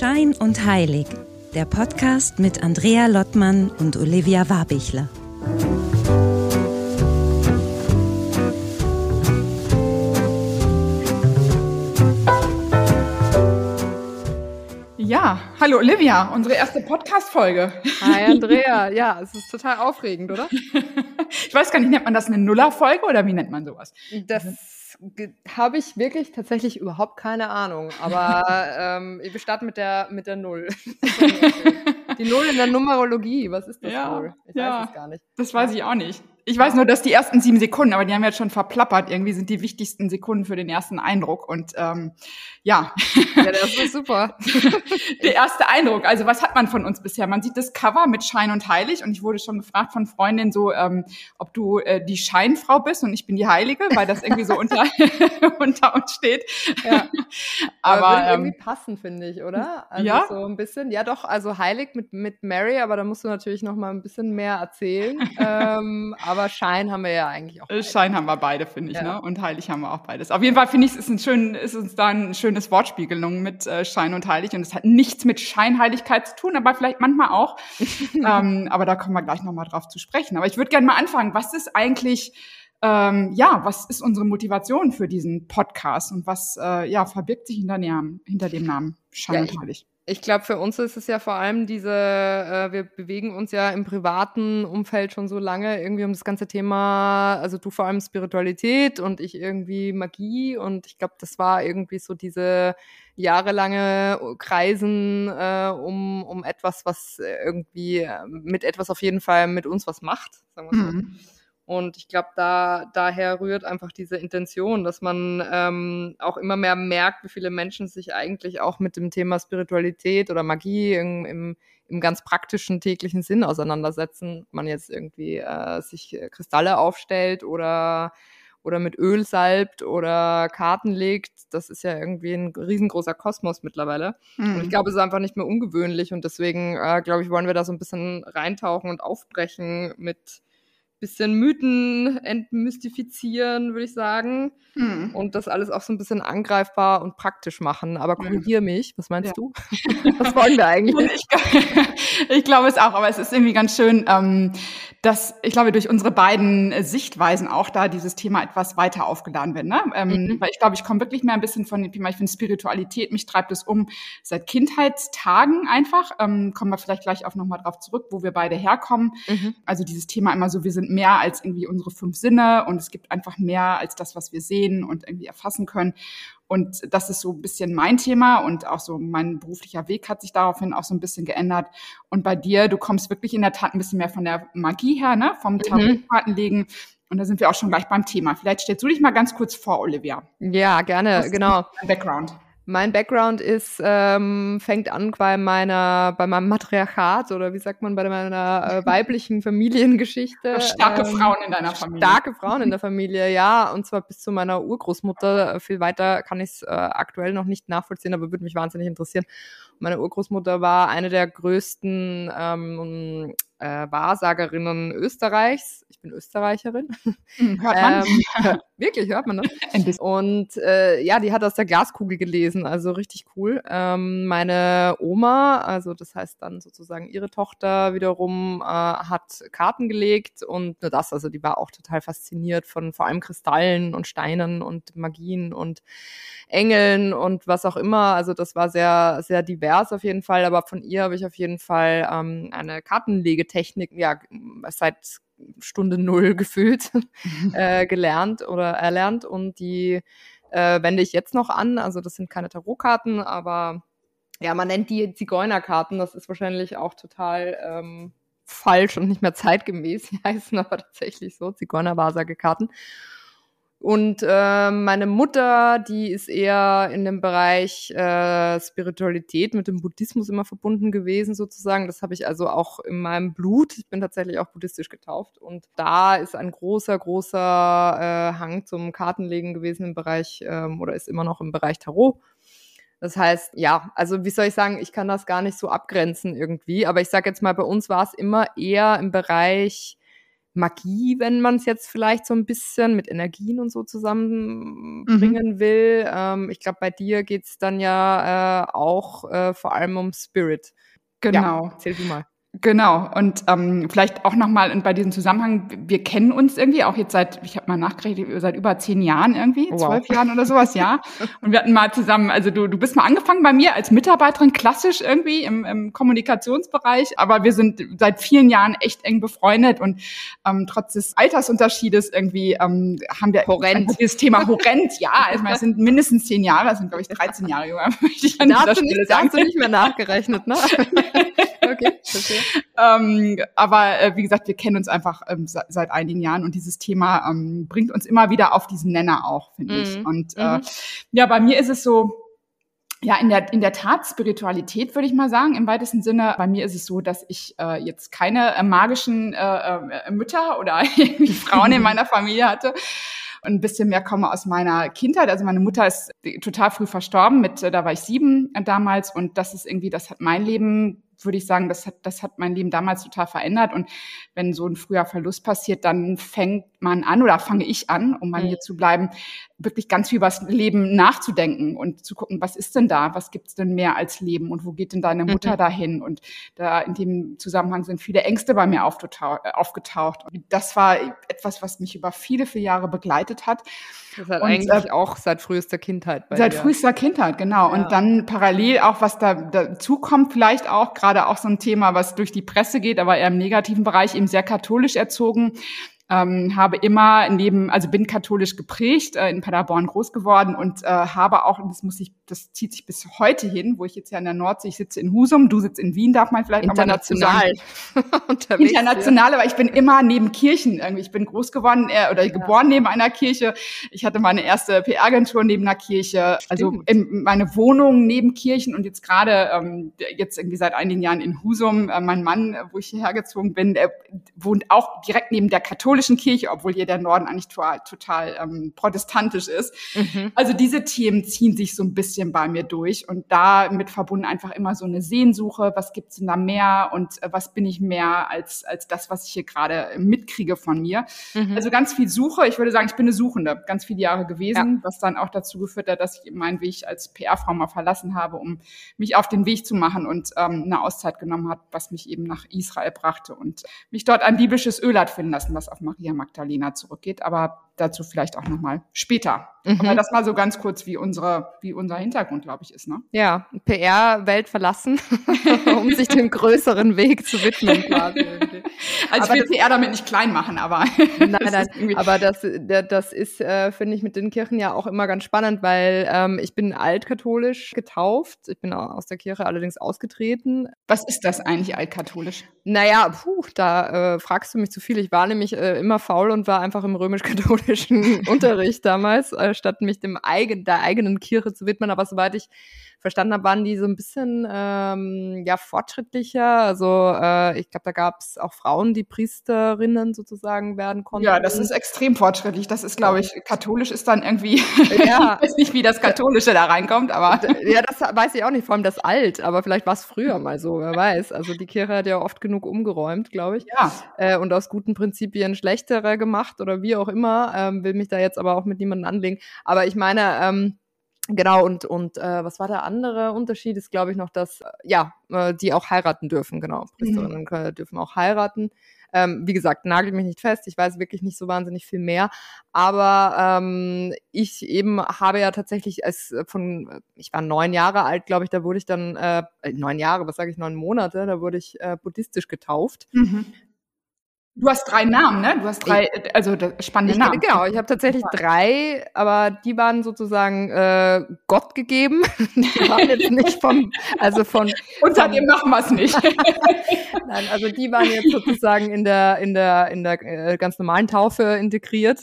Schein und Heilig, der Podcast mit Andrea Lottmann und Olivia Warbichler. Ja, hallo Olivia, unsere erste Podcast-Folge. Hi Andrea, ja, es ist total aufregend, oder? ich weiß gar nicht, nennt man das eine Nuller-Folge oder wie nennt man sowas? Das habe ich wirklich tatsächlich überhaupt keine Ahnung. Aber ähm, wir starten mit der, mit der Null. Die Null in der Numerologie, was ist das ja, wohl? Ich ja, weiß es gar nicht. Das weiß ich auch nicht. Ich weiß nur, dass die ersten sieben Sekunden, aber die haben jetzt schon verplappert. Irgendwie sind die wichtigsten Sekunden für den ersten Eindruck. Und ähm, ja. Ja, das ist super. Der erste Eindruck. Also was hat man von uns bisher? Man sieht das Cover mit Schein und Heilig und ich wurde schon gefragt von Freundinnen so, ähm, ob du äh, die Scheinfrau bist und ich bin die Heilige, weil das irgendwie so unter, unter uns steht. Ja. Aber, aber würde irgendwie ähm, passen, finde ich, oder? Also ja. so ein bisschen. Ja, doch. Also heilig mit mit Mary, aber da musst du natürlich noch mal ein bisschen mehr erzählen. ähm, aber Schein haben wir ja eigentlich auch. Beide. Schein haben wir beide, finde ich, ja. ne? Und heilig haben wir auch beides. Auf jeden Fall finde ich, es ist, ein schön, ist uns da ein schönes Wortspiel gelungen mit äh, Schein und heilig. Und es hat nichts mit Scheinheiligkeit zu tun, aber vielleicht manchmal auch. ähm, aber da kommen wir gleich nochmal drauf zu sprechen. Aber ich würde gerne mal anfangen. Was ist eigentlich, ähm, ja, was ist unsere Motivation für diesen Podcast und was, äh, ja, verbirgt sich hinter, hinter dem Namen Schein ja, und heilig? Ich glaube, für uns ist es ja vor allem diese, äh, wir bewegen uns ja im privaten Umfeld schon so lange irgendwie um das ganze Thema, also du vor allem Spiritualität und ich irgendwie Magie und ich glaube, das war irgendwie so diese jahrelange Kreisen äh, um, um etwas, was irgendwie äh, mit etwas auf jeden Fall mit uns was macht, sagen wir so. Mhm. Und ich glaube, da daher rührt einfach diese Intention, dass man ähm, auch immer mehr merkt, wie viele Menschen sich eigentlich auch mit dem Thema Spiritualität oder Magie im, im, im ganz praktischen täglichen Sinn auseinandersetzen. Man jetzt irgendwie äh, sich Kristalle aufstellt oder oder mit Öl salbt oder Karten legt, das ist ja irgendwie ein riesengroßer Kosmos mittlerweile. Mhm. Und ich mhm. glaube, es ist einfach nicht mehr ungewöhnlich und deswegen, äh, glaube ich, wollen wir da so ein bisschen reintauchen und aufbrechen mit bisschen Mythen entmystifizieren, würde ich sagen. Hm. Und das alles auch so ein bisschen angreifbar und praktisch machen. Aber korrigier mich, was meinst ja. du? was wollen wir eigentlich? Ich, ich, glaube es auch, aber es ist irgendwie ganz schön, ähm, dass ich glaube, durch unsere beiden Sichtweisen auch da dieses Thema etwas weiter aufgeladen wird. Ne? Ähm, mhm. Weil ich glaube, ich komme wirklich mehr ein bisschen von dem Thema, ich finde Spiritualität, mich treibt es um seit Kindheitstagen einfach. Ähm, kommen wir vielleicht gleich auch nochmal drauf zurück, wo wir beide herkommen. Mhm. Also dieses Thema immer so, wir sind mehr als irgendwie unsere fünf Sinne und es gibt einfach mehr als das, was wir sehen und irgendwie erfassen können. Und das ist so ein bisschen mein Thema und auch so mein beruflicher Weg hat sich daraufhin auch so ein bisschen geändert. Und bei dir, du kommst wirklich in der Tat ein bisschen mehr von der Magie her, ne? vom mhm. Tarotkartenlegen. Und da sind wir auch schon gleich beim Thema. Vielleicht stellst du dich mal ganz kurz vor, Olivia. Ja, gerne, genau. Background. Mein Background ist, ähm, fängt an bei meiner, bei meinem Matriarchat oder wie sagt man, bei meiner äh, weiblichen Familiengeschichte. Starke ähm, Frauen in deiner Familie. Starke Frauen in der Familie, ja. Und zwar bis zu meiner Urgroßmutter. Viel weiter kann ich es äh, aktuell noch nicht nachvollziehen, aber würde mich wahnsinnig interessieren. Meine Urgroßmutter war eine der größten ähm, äh, Wahrsagerinnen Österreichs. Ich bin Österreicherin. Hm, hört man? Ähm, wirklich, hört man das? Und äh, ja, die hat aus der Glaskugel gelesen, also richtig cool. Ähm, meine Oma, also das heißt dann sozusagen ihre Tochter wiederum, äh, hat Karten gelegt und nur das, also die war auch total fasziniert von vor allem Kristallen und Steinen und Magien und Engeln und was auch immer. Also das war sehr, sehr divers auf jeden Fall. Aber von ihr habe ich auf jeden Fall ähm, eine Kartenlegetechnik, ja, seit Stunde null gefühlt äh, gelernt oder erlernt und die äh, wende ich jetzt noch an. Also das sind keine Tarotkarten, aber ja, man nennt die Zigeunerkarten. Das ist wahrscheinlich auch total ähm, falsch und nicht mehr zeitgemäß. Die heißen aber tatsächlich so, Zigeuner-Wahrsagekarten. Und äh, meine Mutter, die ist eher in dem Bereich äh, Spiritualität mit dem Buddhismus immer verbunden gewesen, sozusagen. Das habe ich also auch in meinem Blut. Ich bin tatsächlich auch buddhistisch getauft. Und da ist ein großer, großer äh, Hang zum Kartenlegen gewesen im Bereich, ähm, oder ist immer noch im Bereich Tarot. Das heißt, ja, also wie soll ich sagen, ich kann das gar nicht so abgrenzen irgendwie. Aber ich sage jetzt mal, bei uns war es immer eher im Bereich Magie, wenn man es jetzt vielleicht so ein bisschen mit Energien und so zusammenbringen mhm. will. Ähm, ich glaube, bei dir geht's dann ja äh, auch äh, vor allem um Spirit. Genau. Ja, erzähl du mal. Genau. Und ähm, vielleicht auch nochmal bei diesem Zusammenhang, wir kennen uns irgendwie auch jetzt seit, ich habe mal nachgerechnet, seit über zehn Jahren irgendwie, wow. zwölf Jahren oder sowas, ja. Und wir hatten mal zusammen, also du, du bist mal angefangen bei mir als Mitarbeiterin, klassisch irgendwie im, im Kommunikationsbereich, aber wir sind seit vielen Jahren echt eng befreundet und ähm, trotz des Altersunterschiedes irgendwie ähm, haben wir horrend. dieses Thema horrend, ja. Also es sind mindestens zehn Jahre, das sind glaube ich 13 Jahre jünger, möchte ich an da dieser Stelle nicht, sagen. Da hast du nicht mehr nachgerechnet, ne? okay, okay. ähm, aber äh, wie gesagt, wir kennen uns einfach ähm, seit, seit einigen Jahren und dieses Thema ähm, bringt uns immer wieder auf diesen Nenner auch, finde mhm. ich. Und äh, mhm. ja, bei mir ist es so, ja, in der, in der Tat Spiritualität, würde ich mal sagen, im weitesten Sinne. Bei mir ist es so, dass ich äh, jetzt keine äh, magischen äh, äh, Mütter oder irgendwie Frauen in meiner Familie hatte und ein bisschen mehr komme aus meiner Kindheit. Also meine Mutter ist total früh verstorben, mit, äh, da war ich sieben damals und das ist irgendwie, das hat mein Leben würde ich sagen, das hat, das hat mein Leben damals total verändert. Und wenn so ein früher Verlust passiert, dann fängt man an oder fange ich an, um bei mhm. mir zu bleiben, wirklich ganz viel über das Leben nachzudenken und zu gucken, was ist denn da? Was gibt's denn mehr als Leben? Und wo geht denn deine Mutter mhm. dahin? Und da in dem Zusammenhang sind viele Ängste bei mir aufgetaucht. Und das war etwas, was mich über viele, viele Jahre begleitet hat. Das hat und, eigentlich äh, auch seit frühester Kindheit. Bei seit dir. frühester Kindheit, genau. Ja. Und dann parallel auch, was da dazu kommt, vielleicht auch gerade auch so ein Thema, was durch die Presse geht, aber eher im negativen Bereich, eben sehr katholisch erzogen ähm, habe immer neben, also bin katholisch geprägt, äh, in Paderborn groß geworden und äh, habe auch, und das muss ich, das zieht sich bis heute hin, wo ich jetzt ja in der Nordsee, ich sitze in Husum, du sitzt in Wien, darf man vielleicht international unterwegs. International, aber ich bin immer neben Kirchen irgendwie. Ich bin groß geworden äh, oder ja. geboren neben einer Kirche. Ich hatte meine erste PR-Agentur neben einer Kirche, also in, meine Wohnung neben Kirchen und jetzt gerade ähm, jetzt irgendwie seit einigen Jahren in Husum. Äh, mein Mann, wo ich hierher gezogen bin, der wohnt auch direkt neben der katholischen katholischen Kirche, obwohl hier der Norden eigentlich total, total ähm, protestantisch ist. Mhm. Also diese Themen ziehen sich so ein bisschen bei mir durch und damit verbunden einfach immer so eine Sehnsuche, was gibt's denn da mehr und äh, was bin ich mehr als, als das, was ich hier gerade mitkriege von mir. Mhm. Also ganz viel Suche. Ich würde sagen, ich bin eine Suchende, ganz viele Jahre gewesen, ja. was dann auch dazu geführt hat, dass ich meinen Weg als PR-Frau mal verlassen habe, um mich auf den Weg zu machen und ähm, eine Auszeit genommen hat, was mich eben nach Israel brachte und mich dort ein biblisches Öl hat finden lassen, was auf Maria Magdalena zurückgeht, aber dazu vielleicht auch nochmal später. Mhm. Aber das mal so ganz kurz, wie unsere, wie unser Hintergrund, glaube ich, ist, ne? Ja, PR-Welt verlassen, um sich dem größeren Weg zu widmen quasi. Also aber ich will das, PR damit nicht klein machen, aber. nein, nein, aber das, das ist, äh, finde ich, mit den Kirchen ja auch immer ganz spannend, weil ähm, ich bin altkatholisch getauft. Ich bin aus der Kirche allerdings ausgetreten. Was ist das eigentlich altkatholisch? Naja, puh, da äh, fragst du mich zu viel. Ich war nämlich äh, immer faul und war einfach im römisch-katholischen Unterricht damals, äh, statt mich dem eigen, der eigenen Kirche zu widmen. Aber soweit ich verstanden habe, waren die so ein bisschen ähm, ja fortschrittlicher. Also äh, ich glaube, da gab es auch Frauen, die Priesterinnen sozusagen werden konnten. Ja, das ist extrem fortschrittlich. Das ist, glaube ich, katholisch ist dann irgendwie, ja. ich weiß nicht, wie das Katholische da reinkommt, aber. Ja, das weiß ich auch nicht, vor allem das alt, aber vielleicht war es früher mal so, wer weiß. Also die Kirche hat ja oft genug umgeräumt, glaube ich. Ja. Äh, und aus guten Prinzipien schlechtere gemacht oder wie auch immer. Ähm, will mich da jetzt aber auch mit niemandem anlegen. Aber ich meine, ähm, Genau, und, und äh, was war der andere Unterschied? Ist, glaube ich, noch, dass, äh, ja, äh, die auch heiraten dürfen, genau. Priesterinnen mhm. dürfen auch heiraten. Ähm, wie gesagt, nagel mich nicht fest, ich weiß wirklich nicht so wahnsinnig viel mehr. Aber ähm, ich eben habe ja tatsächlich als äh, von, ich war neun Jahre alt, glaube ich, da wurde ich dann, äh, neun Jahre, was sage ich, neun Monate, da wurde ich äh, buddhistisch getauft. Mhm. Du hast drei Namen, ne? Du hast drei, also spannende ich, Namen. Genau, ich habe tatsächlich drei, aber die waren sozusagen äh, Gott gegeben. Die waren jetzt nicht vom, also von. Unter dem machen wir es nicht. Nein, also die waren jetzt sozusagen in der in der in der äh, ganz normalen Taufe integriert.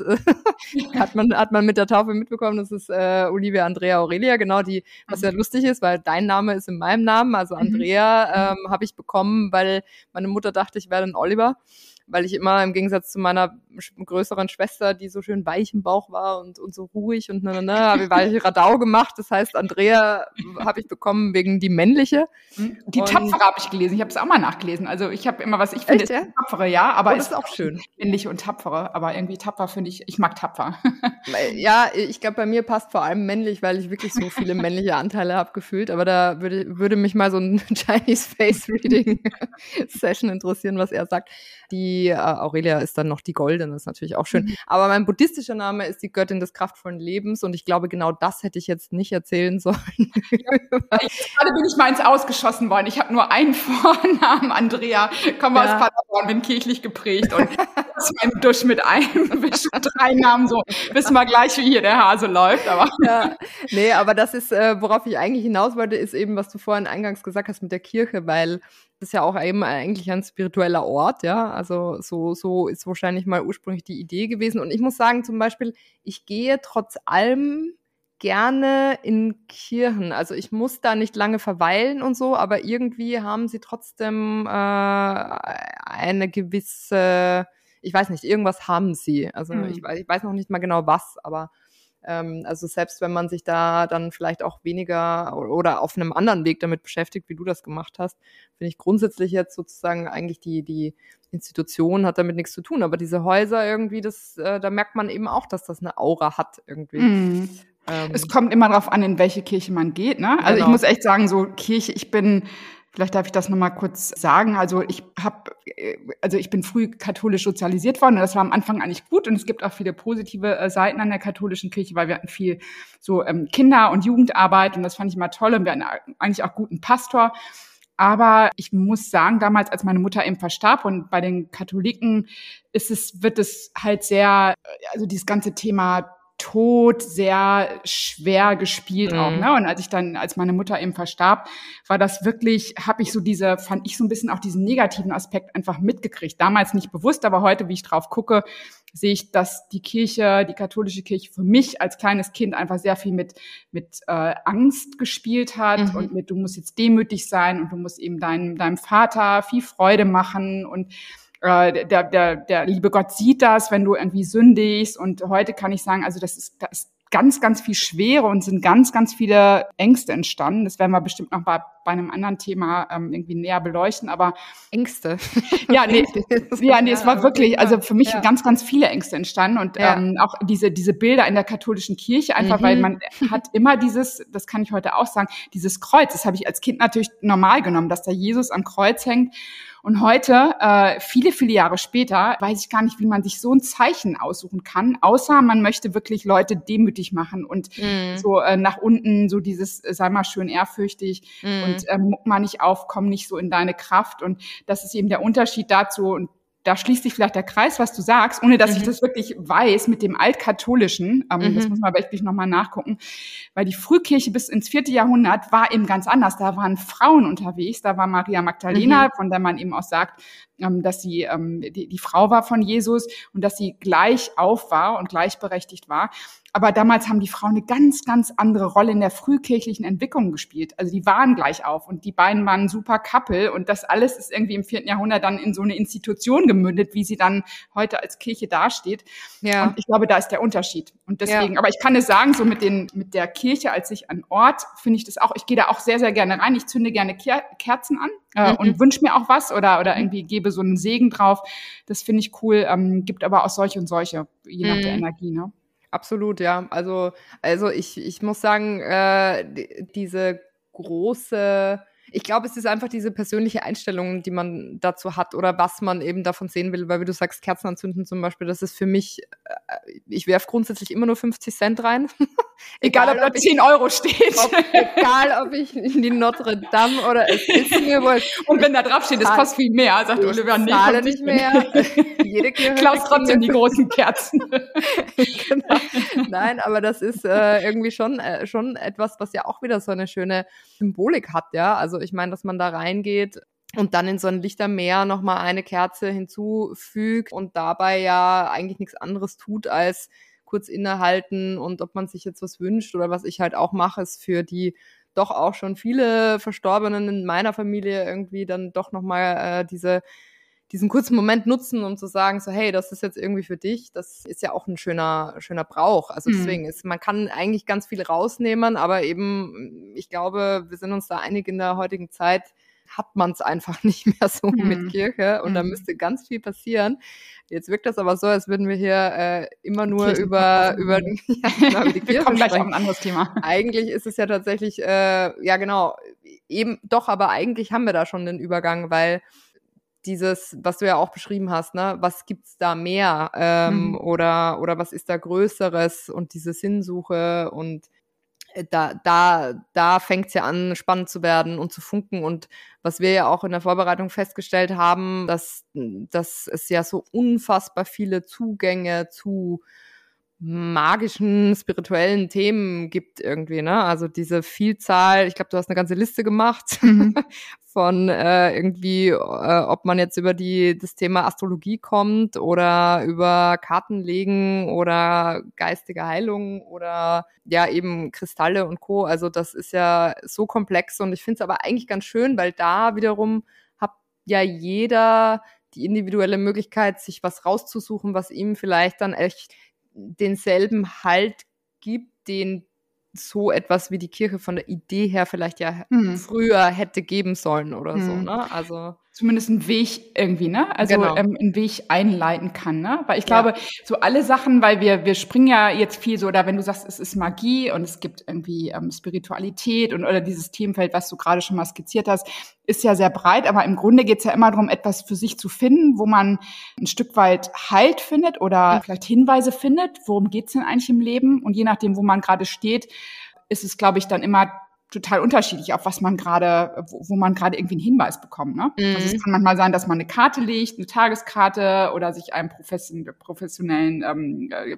hat man hat man mit der Taufe mitbekommen. Das ist äh, Olivia Andrea Aurelia, genau die, was ja lustig ist, weil dein Name ist in meinem Namen, also mhm. Andrea ähm, habe ich bekommen, weil meine Mutter dachte, ich werde ein Oliver weil ich immer im Gegensatz zu meiner größeren Schwester, die so schön weich im Bauch war und, und so ruhig und na, na, na, habe ich weiche Radau gemacht. Das heißt, Andrea habe ich bekommen wegen die männliche. Hm? Die und Tapfere habe ich gelesen. Ich habe es auch mal nachgelesen. Also ich habe immer was, ich finde ja? Tapfere, ja, aber oh, ist auch schön. Männliche und Tapfere, aber irgendwie tapfer finde ich, ich mag tapfer. ja, ich glaube, bei mir passt vor allem männlich, weil ich wirklich so viele männliche Anteile habe gefühlt. Aber da würde, würde mich mal so ein Chinese Face Reading Session interessieren, was er sagt. Die äh, Aurelia ist dann noch die Goldene, ist natürlich auch schön. Mhm. Aber mein buddhistischer Name ist die Göttin des kraftvollen Lebens und ich glaube, genau das hätte ich jetzt nicht erzählen sollen. gerade bin ich mal ins Ausgeschossen worden. Ich habe nur einen Vornamen, Andrea, komme ja. aus Paderborn, bin kirchlich geprägt und im Dusch mit einem Wisch drei Namen so. Wissen wir gleich, wie hier der Hase läuft. Aber ja, nee, aber das ist, äh, worauf ich eigentlich hinaus wollte, ist eben, was du vorhin eingangs gesagt hast mit der Kirche, weil ist ja auch eben eigentlich ein spiritueller Ort, ja. Also so, so ist wahrscheinlich mal ursprünglich die Idee gewesen. Und ich muss sagen, zum Beispiel, ich gehe trotz allem gerne in Kirchen. Also ich muss da nicht lange verweilen und so, aber irgendwie haben sie trotzdem äh, eine gewisse, ich weiß nicht, irgendwas haben sie. Also mhm. ich, ich weiß noch nicht mal genau was, aber also selbst wenn man sich da dann vielleicht auch weniger oder auf einem anderen Weg damit beschäftigt, wie du das gemacht hast, finde ich grundsätzlich jetzt sozusagen eigentlich die, die Institution hat damit nichts zu tun. Aber diese Häuser irgendwie, das, äh, da merkt man eben auch, dass das eine Aura hat irgendwie. Mhm. Ähm, es kommt immer darauf an, in welche Kirche man geht. Ne? Also genau. ich muss echt sagen, so Kirche, ich bin Vielleicht darf ich das nochmal kurz sagen. Also ich habe, also ich bin früh katholisch sozialisiert worden und das war am Anfang eigentlich gut und es gibt auch viele positive äh, Seiten an der katholischen Kirche, weil wir hatten viel so ähm, Kinder- und Jugendarbeit und das fand ich immer toll und wir hatten eigentlich auch guten Pastor. Aber ich muss sagen, damals, als meine Mutter eben verstarb und bei den Katholiken ist es, wird es halt sehr, also dieses ganze Thema Tod sehr schwer gespielt mhm. auch. Ne? Und als ich dann, als meine Mutter eben verstarb, war das wirklich, habe ich so diese, fand ich so ein bisschen auch diesen negativen Aspekt einfach mitgekriegt. Damals nicht bewusst, aber heute, wie ich drauf gucke, sehe ich, dass die Kirche, die katholische Kirche für mich als kleines Kind einfach sehr viel mit, mit äh, Angst gespielt hat mhm. und mit, du musst jetzt demütig sein und du musst eben deinem, deinem Vater viel Freude machen und äh, der, der, der liebe Gott sieht das, wenn du irgendwie sündigst. Und heute kann ich sagen, also das ist, das ist ganz, ganz viel Schwere und sind ganz, ganz viele Ängste entstanden. Das werden wir bestimmt noch bei, bei einem anderen Thema ähm, irgendwie näher beleuchten. Aber Ängste. Ja, nee, ja, nee, es war wirklich, also für mich ja. ganz, ganz viele Ängste entstanden und ja. ähm, auch diese diese Bilder in der katholischen Kirche einfach, mhm. weil man hat immer dieses, das kann ich heute auch sagen, dieses Kreuz. Das habe ich als Kind natürlich normal genommen, dass da Jesus am Kreuz hängt und heute, äh, viele, viele Jahre später, weiß ich gar nicht, wie man sich so ein Zeichen aussuchen kann, außer man möchte wirklich Leute demütig machen und mm. so äh, nach unten so dieses, äh, sei mal schön ehrfürchtig mm. und äh, muck mal nicht auf, komm nicht so in deine Kraft. Und das ist eben der Unterschied dazu. Und da schließt sich vielleicht der Kreis, was du sagst, ohne dass mhm. ich das wirklich weiß mit dem Altkatholischen. Ähm, mhm. Das muss man wirklich nochmal nachgucken. Weil die Frühkirche bis ins vierte Jahrhundert war eben ganz anders. Da waren Frauen unterwegs. Da war Maria Magdalena, mhm. von der man eben auch sagt, ähm, dass sie ähm, die, die Frau war von Jesus und dass sie gleich auf war und gleichberechtigt war. Aber damals haben die Frauen eine ganz, ganz andere Rolle in der frühkirchlichen Entwicklung gespielt. Also die waren gleich auf und die beiden waren super Couple und das alles ist irgendwie im vierten Jahrhundert dann in so eine Institution gemündet, wie sie dann heute als Kirche dasteht. Ja. Und ich glaube, da ist der Unterschied. Und deswegen, ja. aber ich kann es sagen, so mit den, mit der Kirche als sich an Ort finde ich das auch, ich gehe da auch sehr, sehr gerne rein. Ich zünde gerne Kerzen an äh, mhm. und wünsche mir auch was oder, oder irgendwie gebe so einen Segen drauf. Das finde ich cool. Ähm, gibt aber auch solche und solche, je nach mhm. der Energie, ne? Absolut, ja. Also, also ich, ich muss sagen, äh, diese große ich glaube, es ist einfach diese persönliche Einstellung, die man dazu hat oder was man eben davon sehen will, weil wie du sagst, Kerzen anzünden zum Beispiel, das ist für mich, äh, ich werfe grundsätzlich immer nur 50 Cent rein. egal, egal, ob da 10 Euro steht. Ob, egal, ob ich in die Notre Dame oder es ist mir wohl. Und wenn da drauf steht, es kostet viel mehr, sagt ich Oliver, nee, zahle nicht mehr. Jede Klaus trotzdem die großen Kerzen. genau. Nein, aber das ist äh, irgendwie schon, äh, schon etwas, was ja auch wieder so eine schöne Symbolik hat, ja. Also also ich meine, dass man da reingeht und dann in so ein Lichtermeer nochmal eine Kerze hinzufügt und dabei ja eigentlich nichts anderes tut, als kurz innehalten und ob man sich jetzt was wünscht oder was ich halt auch mache, ist für die doch auch schon viele Verstorbenen in meiner Familie irgendwie dann doch nochmal äh, diese diesen kurzen Moment nutzen, um zu sagen, so, hey, das ist jetzt irgendwie für dich, das ist ja auch ein schöner, schöner Brauch. Also mhm. deswegen ist, man kann eigentlich ganz viel rausnehmen, aber eben, ich glaube, wir sind uns da einig in der heutigen Zeit, hat man es einfach nicht mehr so mhm. mit Kirche und mhm. da müsste ganz viel passieren. Jetzt wirkt das aber so, als würden wir hier äh, immer nur Kirchen über, über, ja, genau, über die Kirche wir kommen gleich auf ein anderes Thema. Eigentlich ist es ja tatsächlich, äh, ja genau, eben doch, aber eigentlich haben wir da schon den Übergang, weil dieses, was du ja auch beschrieben hast, ne, was gibt's da mehr ähm, mhm. oder oder was ist da Größeres und diese Sinnsuche und äh, da, da, da fängt es ja an, spannend zu werden und zu funken. Und was wir ja auch in der Vorbereitung festgestellt haben, dass, dass es ja so unfassbar viele Zugänge zu magischen, spirituellen Themen gibt irgendwie, ne? Also diese Vielzahl, ich glaube, du hast eine ganze Liste gemacht mhm. von äh, irgendwie, äh, ob man jetzt über die das Thema Astrologie kommt oder über Kartenlegen oder geistige Heilung oder ja eben Kristalle und Co. Also das ist ja so komplex und ich finde es aber eigentlich ganz schön, weil da wiederum hat ja jeder die individuelle Möglichkeit, sich was rauszusuchen, was ihm vielleicht dann echt denselben Halt gibt, den so etwas wie die Kirche von der Idee her vielleicht ja mhm. früher hätte geben sollen oder mhm. so, ne? Also zumindest einen Weg irgendwie, ne? Also genau. ähm, einen Weg einleiten kann, ne? Weil ich glaube, ja. so alle Sachen, weil wir wir springen ja jetzt viel so, oder wenn du sagst, es ist Magie und es gibt irgendwie ähm, Spiritualität und oder dieses Themenfeld, was du gerade schon mal skizziert hast, ist ja sehr breit, aber im Grunde geht's ja immer darum, etwas für sich zu finden, wo man ein Stück weit Halt findet oder vielleicht Hinweise findet, worum geht's denn eigentlich im Leben und je nachdem, wo man gerade steht, ist es, glaube ich, dann immer total unterschiedlich, auf was man gerade, wo, wo man gerade irgendwie einen Hinweis bekommt. Ne? Mhm. Also es kann manchmal sein, dass man eine Karte legt, eine Tageskarte oder sich einem professionellen ähm, äh,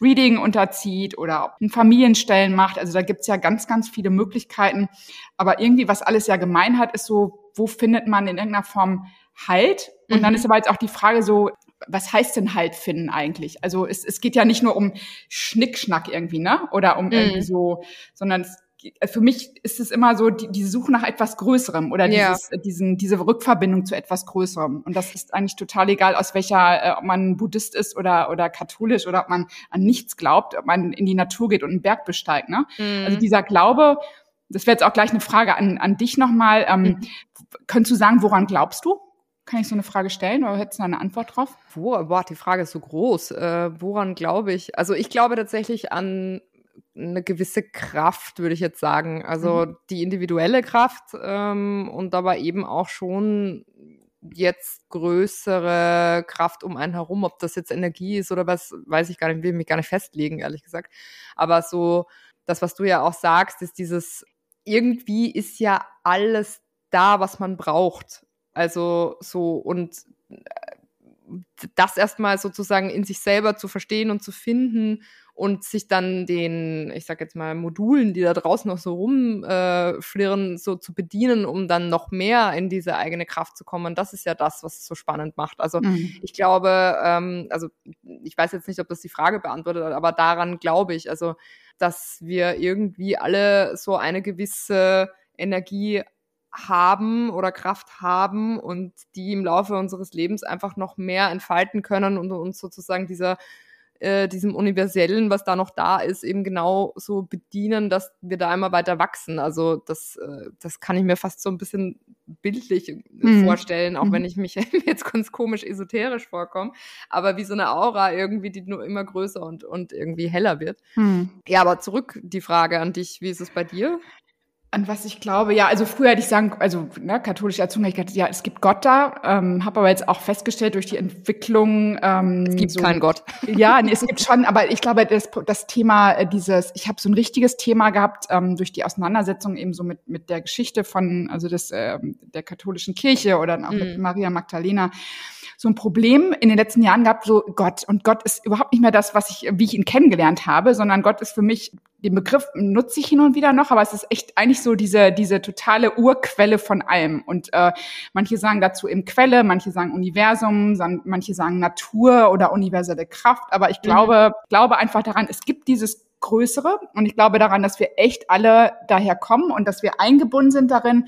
Reading unterzieht oder einen Familienstellen macht. Also da gibt's ja ganz, ganz viele Möglichkeiten. Aber irgendwie, was alles ja gemein hat, ist so, wo findet man in irgendeiner Form Halt? Und mhm. dann ist aber jetzt auch die Frage so, was heißt denn halt finden eigentlich? Also es, es geht ja nicht nur um Schnickschnack irgendwie, ne? Oder um mhm. irgendwie so, sondern es für mich ist es immer so die, diese Suche nach etwas Größerem oder dieses, ja. diesen, diese Rückverbindung zu etwas Größerem. Und das ist eigentlich total egal, aus welcher, äh, ob man Buddhist ist oder, oder katholisch oder ob man an nichts glaubt, ob man in die Natur geht und einen Berg besteigt. Ne? Mhm. Also dieser Glaube, das wäre jetzt auch gleich eine Frage an, an dich nochmal. Ähm, mhm. Könntest du sagen, woran glaubst du? Kann ich so eine Frage stellen oder hättest du eine Antwort drauf? Wo, boah, die Frage ist so groß. Äh, woran glaube ich? Also ich glaube tatsächlich an eine gewisse Kraft, würde ich jetzt sagen. Also mhm. die individuelle Kraft ähm, und aber eben auch schon jetzt größere Kraft um einen herum, ob das jetzt Energie ist oder was, weiß ich gar nicht, will mich gar nicht festlegen, ehrlich gesagt. Aber so, das, was du ja auch sagst, ist dieses, irgendwie ist ja alles da, was man braucht. Also so, und äh, das erstmal sozusagen in sich selber zu verstehen und zu finden und sich dann den, ich sag jetzt mal, Modulen, die da draußen noch so rumflirren, äh, so zu bedienen, um dann noch mehr in diese eigene Kraft zu kommen. Das ist ja das, was es so spannend macht. Also mhm. ich glaube, ähm, also ich weiß jetzt nicht, ob das die Frage beantwortet, aber daran glaube ich, also dass wir irgendwie alle so eine gewisse Energie haben oder Kraft haben und die im Laufe unseres Lebens einfach noch mehr entfalten können und uns sozusagen dieser äh, diesem Universellen, was da noch da ist, eben genau so bedienen, dass wir da immer weiter wachsen. Also das, äh, das kann ich mir fast so ein bisschen bildlich äh, mhm. vorstellen, auch mhm. wenn ich mich jetzt ganz komisch esoterisch vorkomme, aber wie so eine Aura irgendwie, die nur immer größer und, und irgendwie heller wird. Mhm. Ja, aber zurück die Frage an dich, wie ist es bei dir? An was ich glaube, ja, also früher hätte ich sagen, also ne, katholische Erziehung, ich gedacht, ja, es gibt Gott da, ähm, habe aber jetzt auch festgestellt durch die Entwicklung. Ähm, es gibt so, keinen Gott. Ja, nee, es gibt schon, aber ich glaube, das, das Thema äh, dieses, ich habe so ein richtiges Thema gehabt ähm, durch die Auseinandersetzung eben so mit mit der Geschichte von, also des ähm, der katholischen Kirche oder auch mhm. mit Maria Magdalena so ein Problem in den letzten Jahren gehabt, so Gott. Und Gott ist überhaupt nicht mehr das, was ich, wie ich ihn kennengelernt habe, sondern Gott ist für mich, den Begriff nutze ich hin und wieder noch, aber es ist echt eigentlich so diese, diese totale Urquelle von allem. Und äh, manche sagen dazu eben Quelle, manche sagen Universum, manche sagen Natur oder universelle Kraft. Aber ich glaube, mhm. glaube einfach daran, es gibt dieses Größere und ich glaube daran, dass wir echt alle daher kommen und dass wir eingebunden sind darin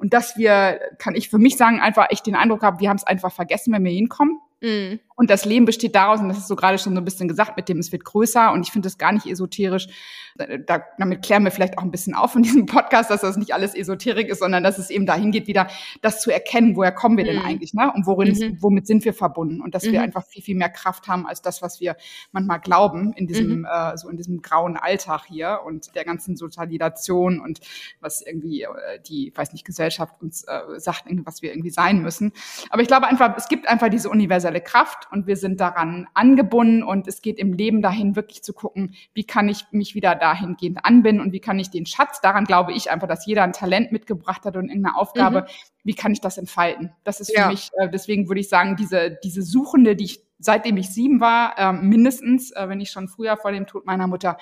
Und dass wir, kann ich für mich sagen, einfach echt den Eindruck haben, wir haben es einfach vergessen, wenn wir hinkommen. Mhm. Und das Leben besteht daraus, und das ist so gerade schon so ein bisschen gesagt, mit dem es wird größer. Und ich finde das gar nicht esoterisch. Da, damit klären wir vielleicht auch ein bisschen auf in diesem Podcast, dass das nicht alles Esoterik ist, sondern dass es eben dahin geht, wieder das zu erkennen, woher kommen wir denn mhm. eigentlich, ne? Und worin, mhm. womit sind wir verbunden? Und dass wir mhm. einfach viel, viel mehr Kraft haben als das, was wir manchmal glauben in diesem, mhm. äh, so in diesem grauen Alltag hier und der ganzen Sozialisation und was irgendwie äh, die, weiß nicht, Gesellschaft uns äh, sagt, was wir irgendwie sein müssen. Aber ich glaube einfach, es gibt einfach diese universelle Kraft und wir sind daran angebunden und es geht im Leben dahin, wirklich zu gucken, wie kann ich mich wieder dahingehend anbinden und wie kann ich den Schatz, daran glaube ich einfach, dass jeder ein Talent mitgebracht hat und irgendeine Aufgabe, mhm. wie kann ich das entfalten? Das ist für ja. mich, äh, deswegen würde ich sagen, diese, diese Suchende, die ich seitdem ich sieben war, äh, mindestens, äh, wenn ich schon früher vor dem Tod meiner Mutter,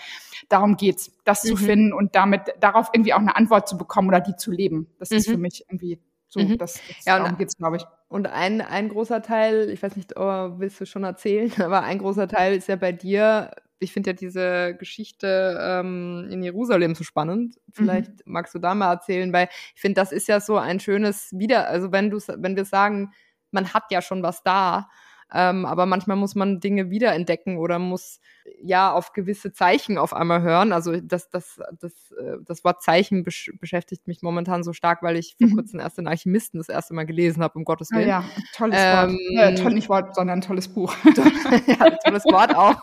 darum geht's, das mhm. zu finden und damit darauf irgendwie auch eine Antwort zu bekommen oder die zu leben. Das mhm. ist für mhm. mich irgendwie so, mhm. das, das ja, darum geht's, glaube ich. Und ein, ein großer Teil, ich weiß nicht, oh, willst du schon erzählen, aber ein großer Teil ist ja bei dir, ich finde ja diese Geschichte ähm, in Jerusalem so spannend. Vielleicht mhm. magst du da mal erzählen, weil ich finde, das ist ja so ein schönes Wieder, also wenn du wenn wir sagen, man hat ja schon was da, ähm, aber manchmal muss man Dinge wiederentdecken oder muss ja auf gewisse Zeichen auf einmal hören. Also das, das, das, äh, das Wort Zeichen besch beschäftigt mich momentan so stark, weil ich vor mhm. kurzem erst den Alchemisten das erste Mal gelesen habe, um Gottes Willen. Ja, ja tolles ähm, Wort. Ja, toll, nicht Wort, sondern ein tolles Buch. ja, tolles Wort auch.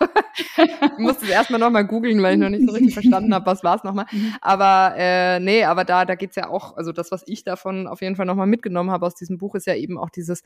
ich musste es erstmal nochmal googeln, weil ich noch nicht so richtig verstanden habe, was war es nochmal. Mhm. Aber äh, nee, aber da, da geht's ja auch, also das, was ich davon auf jeden Fall nochmal mitgenommen habe aus diesem Buch, ist ja eben auch dieses,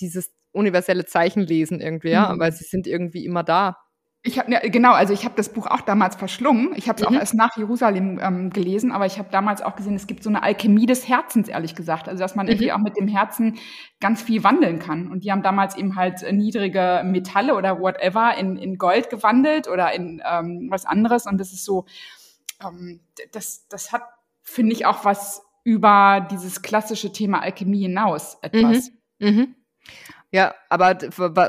dieses universelle Zeichen lesen irgendwie, ja, mhm. weil sie sind irgendwie immer da. Ich habe ja, genau, also ich habe das Buch auch damals verschlungen. Ich habe es mhm. auch erst nach Jerusalem ähm, gelesen, aber ich habe damals auch gesehen, es gibt so eine Alchemie des Herzens, ehrlich gesagt. Also dass man mhm. irgendwie auch mit dem Herzen ganz viel wandeln kann. Und die haben damals eben halt niedrige Metalle oder whatever in, in Gold gewandelt oder in ähm, was anderes. Und das ist so, ähm, das, das hat, finde ich, auch was über dieses klassische Thema Alchemie hinaus etwas. Mhm. Ja, aber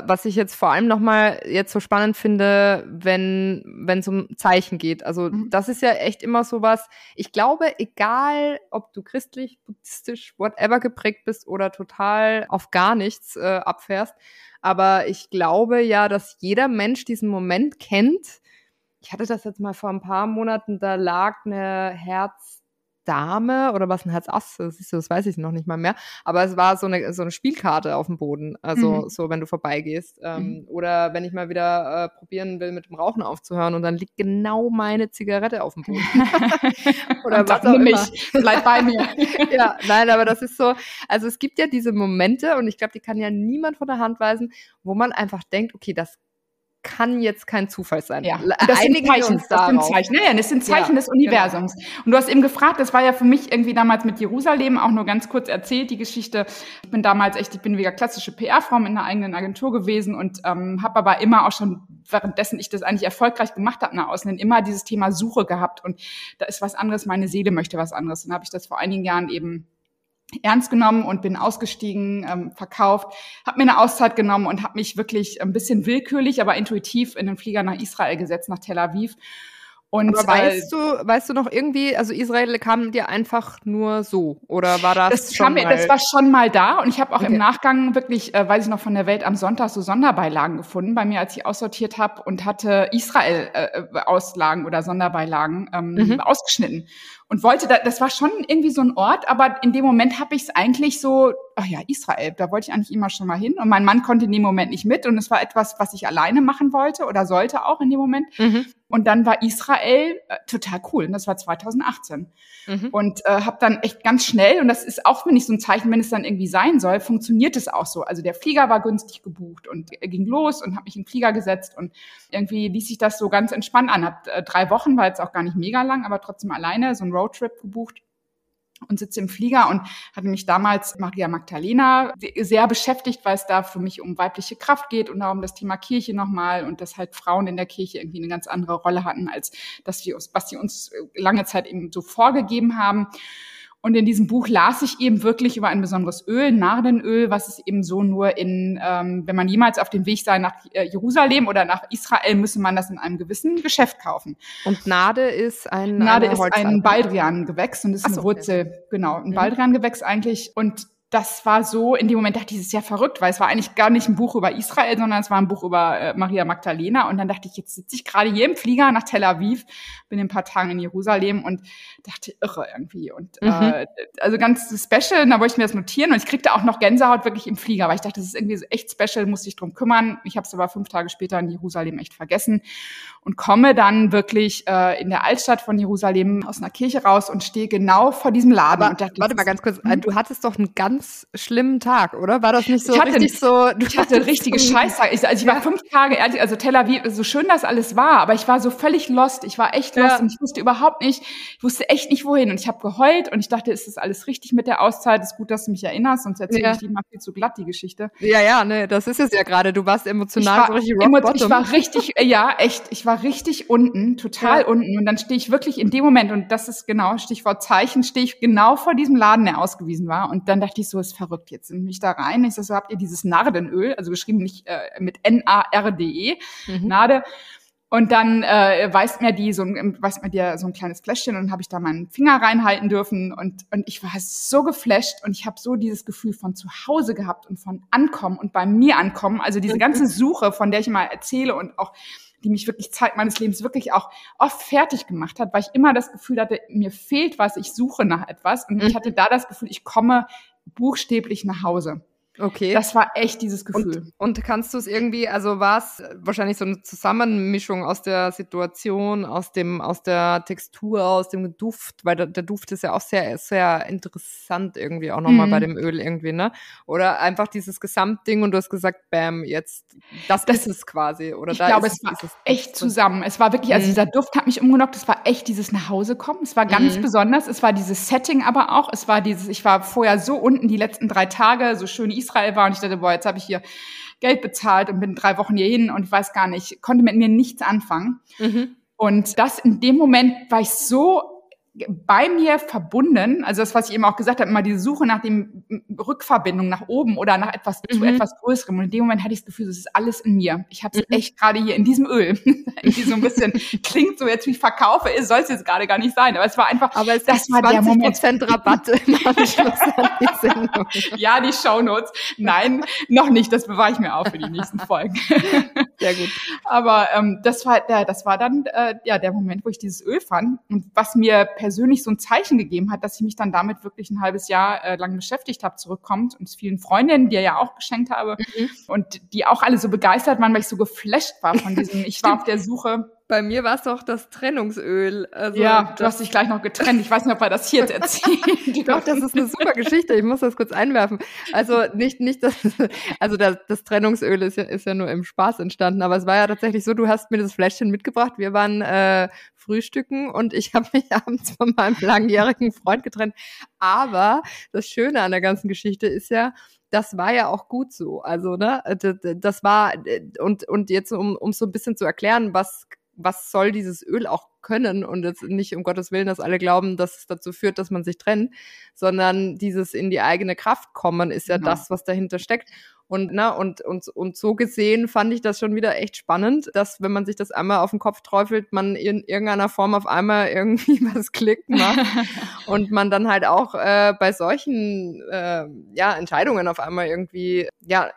was ich jetzt vor allem nochmal jetzt so spannend finde, wenn wenn es um Zeichen geht. Also mhm. das ist ja echt immer so was. Ich glaube, egal ob du christlich, buddhistisch, whatever geprägt bist oder total auf gar nichts äh, abfährst, aber ich glaube ja, dass jeder Mensch diesen Moment kennt. Ich hatte das jetzt mal vor ein paar Monaten, da lag eine Herz Dame oder was ein Herz Ass, siehst du, das weiß ich noch nicht mal mehr. Aber es war so eine, so eine Spielkarte auf dem Boden. Also mhm. so, wenn du vorbeigehst. Ähm, mhm. Oder wenn ich mal wieder äh, probieren will, mit dem Rauchen aufzuhören und dann liegt genau meine Zigarette auf dem Boden. oder was auch immer. Bleib bei mir. ja, nein, aber das ist so, also es gibt ja diese Momente und ich glaube, die kann ja niemand von der Hand weisen, wo man einfach denkt, okay, das kann jetzt kein Zufall sein. Ja, das sind Zeichen. Das sind Zeichen. Ja, das sind Zeichen ja, des Universums. Genau. Und du hast eben gefragt, das war ja für mich irgendwie damals mit Jerusalem auch nur ganz kurz erzählt, die Geschichte. Ich bin damals echt, ich bin wieder klassische PR-Frau in einer eigenen Agentur gewesen und ähm, habe aber immer auch schon, währenddessen ich das eigentlich erfolgreich gemacht habe nach außen, immer dieses Thema Suche gehabt. Und da ist was anderes, meine Seele möchte was anderes. Und habe ich das vor einigen Jahren eben ernst genommen und bin ausgestiegen, ähm, verkauft, habe mir eine Auszeit genommen und habe mich wirklich ein bisschen willkürlich, aber intuitiv in den Flieger nach Israel gesetzt, nach Tel Aviv und Aber weißt äh, du, weißt du noch irgendwie, also Israel kam dir einfach nur so oder war das, das schon mir, mal? Das war schon mal da und ich habe auch okay. im Nachgang wirklich, äh, weiß ich noch von der Welt am Sonntag so Sonderbeilagen gefunden bei mir, als ich aussortiert habe und hatte Israel äh, Auslagen oder Sonderbeilagen ähm, mhm. ausgeschnitten und wollte da, das war schon irgendwie so ein Ort, aber in dem Moment habe ich es eigentlich so ach ja, Israel, da wollte ich eigentlich immer schon mal hin. Und mein Mann konnte in dem Moment nicht mit. Und es war etwas, was ich alleine machen wollte oder sollte auch in dem Moment. Mhm. Und dann war Israel äh, total cool. Und das war 2018. Mhm. Und äh, habe dann echt ganz schnell, und das ist auch, wenn ich so ein Zeichen, wenn es dann irgendwie sein soll, funktioniert es auch so. Also der Flieger war günstig gebucht und er ging los und habe mich in den Flieger gesetzt. Und irgendwie ließ sich das so ganz entspannt an. Hat äh, drei Wochen, war jetzt auch gar nicht mega lang, aber trotzdem alleine so ein Roadtrip gebucht und sitze im Flieger und hatte mich damals Maria Magdalena sehr beschäftigt, weil es da für mich um weibliche Kraft geht und darum das Thema Kirche nochmal und dass halt Frauen in der Kirche irgendwie eine ganz andere Rolle hatten, als wir, was sie uns lange Zeit eben so vorgegeben haben. Und in diesem Buch las ich eben wirklich über ein besonderes Öl, Nardenöl, was es eben so nur in, ähm, wenn man jemals auf dem Weg sei nach äh, Jerusalem oder nach Israel, müsse man das in einem gewissen Geschäft kaufen. Und Nade ist ein Nade ist ein Baldrian-Gewächs und ist Ach eine so, Wurzel, okay. genau, ein Mhm. Baldrian-Gewächs eigentlich. Und das war so, in dem Moment dachte ich, das ist ja verrückt, weil es war eigentlich gar nicht ein Buch über Israel, sondern es war ein Buch über äh, Maria Magdalena. Und dann dachte ich, jetzt sitze ich gerade hier im Flieger nach Tel Aviv, bin in ein paar Tagen in Jerusalem und dachte, irre irgendwie. Und Mhm. äh, also ganz special, und da wollte ich mir das notieren. Und ich kriegte auch noch Gänsehaut wirklich im Flieger, weil ich dachte, das ist irgendwie so echt special, musste ich drum kümmern. Ich habe es aber fünf Tage später in Jerusalem echt vergessen und komme dann wirklich äh, in der Altstadt von Jerusalem aus einer Kirche raus und stehe genau vor diesem Laden. Aber und dachte, warte mal ganz kurz, äh, du hattest doch einen ganz schlimmen Tag, oder? War das nicht so Ich hatte- richtig so? Ich hatte richtige Scheißtag. Ich, also ich war fünf Tage, ehrlich, also Tel Aviv, so schön das alles war, aber ich war so völlig lost. Ich war echt lost Ja. und ich wusste überhaupt nicht, ich wusste echt nicht wohin. Und ich habe geheult und ich dachte, ist das alles richtig mit der Auszeit? Ist gut, dass du mich erinnerst, sonst erzähle Ja. ich die mal viel zu glatt, die Geschichte. Ja, ja, ne, das ist es ja gerade. Du warst emotional so war, richtig emo- rock bottom. ich war richtig, äh, ja, echt, ich war richtig unten, total unten. Und dann stehe ich wirklich in dem Moment, und das ist genau Stichwort Zeichen, stehe ich genau vor diesem Laden, der ausgewiesen war. Und dann dachte ich so, ist verrückt, jetzt nehme ich da rein. Ich so, so habt ihr dieses Nardenöl, also geschrieben nicht äh, mit N-A-R-D-E, Mhm. Nade. Und dann äh, weist mir die so ein, weist mir dir so ein kleines Fläschchen und habe ich da meinen Finger reinhalten dürfen und und ich war so geflasht und ich habe so dieses Gefühl von zu Hause gehabt und von ankommen und bei mir ankommen. Also diese ganze Suche, von der ich immer erzähle und auch die mich wirklich Zeit meines Lebens wirklich auch oft fertig gemacht hat, weil ich immer das Gefühl hatte, mir fehlt was, ich suche nach etwas und ich Mhm. hatte da das Gefühl, ich komme buchstäblich nach Hause. Okay. Das war echt dieses Gefühl. Und, und kannst du es irgendwie, also war es wahrscheinlich so eine Zusammenmischung aus der Situation, aus dem, aus der Textur, aus dem Duft, weil der, der Duft ist ja auch sehr, sehr interessant irgendwie auch nochmal Mhm. bei dem Öl irgendwie, ne? Oder einfach dieses Gesamtding und du hast gesagt, bam, jetzt, das, Das- ist es quasi. Oder ich da glaube, ist es war dieses echt drin. zusammen. Es war wirklich, also Mhm. dieser Duft hat mich umgenockt. Es war echt dieses Nachhausekommen. Es war ganz Mhm. besonders. Es war dieses Setting aber auch. Es war dieses, ich war vorher so unten die letzten drei Tage, so schön Israel war und ich dachte, boah, jetzt habe ich hier Geld bezahlt und bin drei Wochen hierhin und ich weiß gar nicht, konnte mit mir nichts anfangen. Mhm. Und das in dem Moment war ich so bei mir verbunden, also das, was ich eben auch gesagt habe, immer diese Suche nach dem Rückverbindung nach oben oder nach etwas zu Mhm. etwas Größerem. Und in dem Moment hatte ich das Gefühl, es ist alles in mir. Ich habe es Mhm. echt gerade hier in diesem Öl. Irgendwie so ein bisschen klingt so jetzt wie ich verkaufe, soll es jetzt gerade gar nicht sein. Aber es war einfach, Aber es Das war der 20% Rabatt im Anschluss an die Sendung. ja, die Shownotes. Nein, noch nicht. Das bewahre ich mir auf für die nächsten Folgen. Sehr gut. Aber ähm, das war der, das war dann äh, ja der Moment, wo ich dieses Öl fand und was mir persönlich so ein Zeichen gegeben hat, dass ich mich dann damit wirklich ein halbes Jahr äh, lang beschäftigt habe, zurückkommt und es vielen Freundinnen, die ja auch geschenkt habe Mhm. und die auch alle so begeistert waren, weil ich so geflasht war von diesem. Ich war auf der Suche. Bei mir war es doch das Trennungsöl. Also ja, du hast dich gleich noch getrennt. Ich weiß nicht, ob wir das hier jetzt erzählen. Doch, das ist eine super Geschichte. Ich muss das kurz einwerfen. Also nicht, nicht das, also das, das Trennungsöl ist ja, ist ja nur im Spaß entstanden, aber es war ja tatsächlich so, du hast mir das Fläschchen mitgebracht. Wir waren äh, frühstücken und ich habe mich abends von meinem langjährigen Freund getrennt. Aber das Schöne an der ganzen Geschichte ist ja, das war ja auch gut so. Also, ne, das war, äh, und, und jetzt, um, um so ein bisschen zu erklären, was, was soll dieses Öl auch können und jetzt nicht um Gottes Willen, dass alle glauben, dass es dazu führt, dass man sich trennt, sondern dieses in die eigene Kraft kommen ist ja Genau. das, was dahinter steckt. Und, na, und, und, und so gesehen fand ich das schon wieder echt spannend, dass wenn man sich das einmal auf den Kopf träufelt, man in irgendeiner Form auf einmal irgendwie was klickt macht und man dann halt auch äh, bei solchen äh, ja, Entscheidungen auf einmal irgendwie ja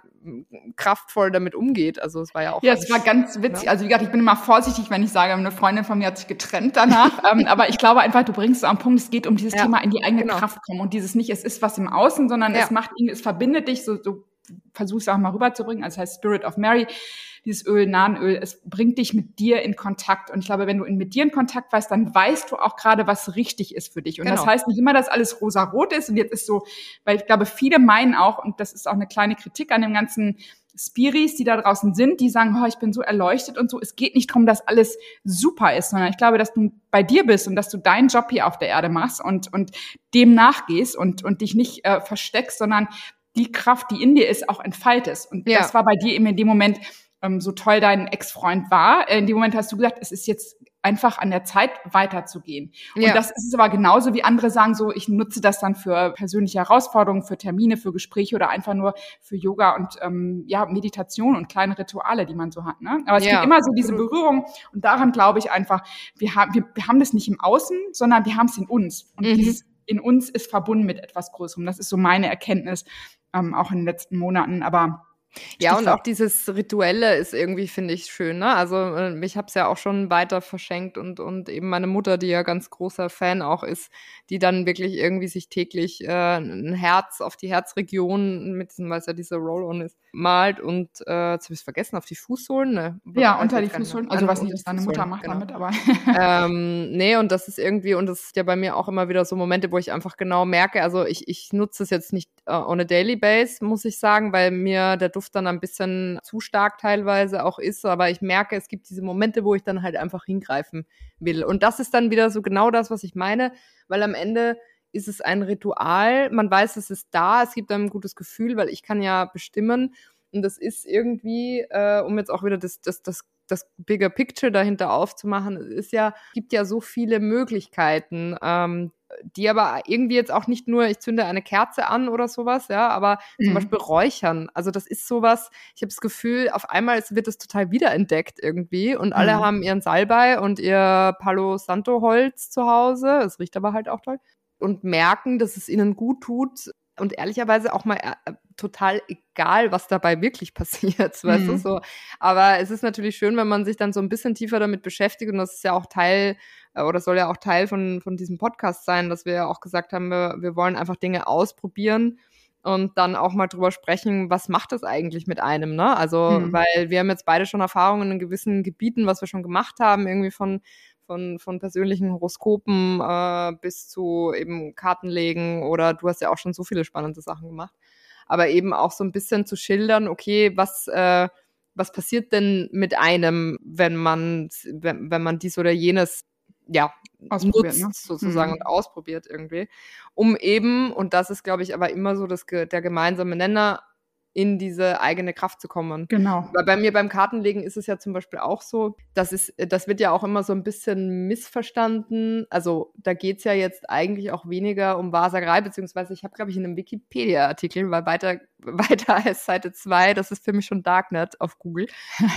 kraftvoll damit umgeht. Also es war ja auch Ja, es war ganz witzig. Also wie gesagt, ich bin immer vorsichtig, wenn ich sage, eine Freundin von mir hat sich getrennt danach. ähm, aber ich glaube einfach, du bringst es am Punkt, es geht um dieses Ja, Thema in die eigene genau. Kraft kommen und dieses nicht, es ist was im Außen, sondern Ja. es macht ihn, es verbindet dich, so, so versuch es auch mal rüberzubringen. Also es heißt Spirit of Mary, dieses Öl, Nahenöl, es bringt dich mit dir in Kontakt. Und ich glaube, wenn du mit dir in Kontakt weißt, dann weißt du auch gerade, was richtig ist für dich. Und das Genau. heißt nicht immer, dass alles rosa-rot ist. Und jetzt ist so, weil ich glaube, viele meinen auch, und das ist auch eine kleine Kritik an dem ganzen Spiris, die da draußen sind, die sagen, oh, ich bin so erleuchtet und so. Es geht nicht darum, dass alles super ist, sondern ich glaube, dass du bei dir bist und dass du deinen Job hier auf der Erde machst und, und dem nachgehst und, und dich nicht äh, versteckst, sondern die Kraft, die in dir ist, auch entfaltest. Und Ja. das war bei dir eben in dem Moment ähm, so toll dein Ex-Freund war. Äh, In dem Moment hast du gesagt, es ist jetzt einfach an der Zeit weiterzugehen. Und ja. das ist aber genauso wie andere sagen so, ich nutze das dann für persönliche Herausforderungen, für Termine, für Gespräche oder einfach nur für Yoga und ähm, ja Meditation und kleine Rituale, die man so hat. Ne? Aber es ja. gibt immer so diese Berührung und daran glaube ich einfach, wir haben wir, wir haben das nicht im Außen, sondern wir haben es in uns und mhm. dieses in uns ist verbunden mit etwas Größerem. Das ist so meine Erkenntnis ähm, auch in den letzten Monaten. Aber ja, und auch dieses Rituelle ist irgendwie, finde ich, schön. Ne? Also äh, ich habe es ja auch schon weiter verschenkt und, und eben meine Mutter, die ja ganz großer Fan auch ist, die dann wirklich irgendwie sich täglich äh, ein Herz auf die Herzregion mit diesem, weil es ja dieser Roll-On ist, malt und äh, jetzt habe ich vergessen, auf die Fußsohlen. Ne? Ja, unter die Fußsohlen. Also was nicht, was deine Mutter macht genau. damit, aber. ähm, nee, und das ist irgendwie, und das ist ja bei mir auch immer wieder so Momente, wo ich einfach genau merke, also ich, ich nutze es jetzt nicht äh, on a daily base, muss ich sagen, weil mir der Duft dann ein bisschen zu stark teilweise auch ist, aber ich merke, es gibt diese Momente, wo ich dann halt einfach hingreifen will. Und das ist dann wieder so genau das, was ich meine, weil am Ende ist es ein Ritual, man weiß, es ist da, es gibt einem ein gutes Gefühl, weil ich kann ja bestimmen. Und das ist irgendwie, äh, um jetzt auch wieder das, das, das das bigger Picture dahinter aufzumachen, ist ja, gibt ja so viele Möglichkeiten, ähm, die aber irgendwie jetzt auch nicht nur, ich zünde eine Kerze an oder sowas, ja, aber mhm. zum Beispiel Räuchern. Also das ist sowas, ich habe das Gefühl, auf einmal wird es total wiederentdeckt irgendwie und alle mhm. haben ihren Salbei und ihr Palo Santo Holz zu Hause, es riecht aber halt auch toll und merken, dass es ihnen gut tut, und ehrlicherweise auch mal äh, total egal, was dabei wirklich passiert, weißt mhm. du so. Aber es ist natürlich schön, wenn man sich dann so ein bisschen tiefer damit beschäftigt und das ist ja auch Teil äh, oder soll ja auch Teil von, von diesem Podcast sein, dass wir ja auch gesagt haben, wir, wir wollen einfach Dinge ausprobieren und dann auch mal drüber sprechen, was macht das eigentlich mit einem, ne? Also, mhm. weil wir haben jetzt beide schon Erfahrungen in gewissen Gebieten, was wir schon gemacht haben, irgendwie von von, von persönlichen Horoskopen äh, bis zu eben Kartenlegen oder du hast ja auch schon so viele spannende Sachen gemacht. Aber eben auch so ein bisschen zu schildern, okay, was, äh, was passiert denn mit einem, wenn man, wenn, wenn man dies oder jenes ja, nutzt ne? sozusagen mhm. und ausprobiert irgendwie, um eben, und das ist, glaube ich, aber immer so das, der gemeinsame Nenner, in diese eigene Kraft zu kommen. Genau. Weil bei mir beim Kartenlegen ist es ja zum Beispiel auch so, das ist, das wird ja auch immer so ein bisschen missverstanden. Also da geht's ja jetzt eigentlich auch weniger um Wahrsagerei, beziehungsweise ich habe, glaube ich, in einem Wikipedia-Artikel, weil weiter, weiter als Seite 2, das ist für mich schon Darknet auf Google,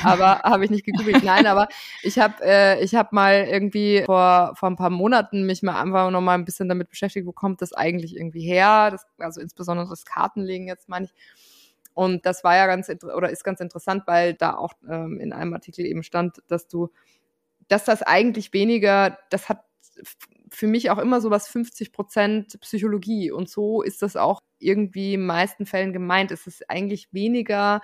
aber habe ich nicht gegoogelt. Nein, aber ich habe äh, ich hab mal irgendwie vor, vor ein paar Monaten mich mal einfach noch mal ein bisschen damit beschäftigt, wo kommt das eigentlich irgendwie her? Das, also insbesondere das Kartenlegen jetzt meine ich. Und das war ja ganz oder ist ganz interessant, weil da auch ähm, in einem Artikel eben stand, dass du, dass das eigentlich weniger, das hat für mich auch immer so was 50 Prozent Psychologie und so ist das auch irgendwie in meisten Fällen gemeint. Es ist eigentlich weniger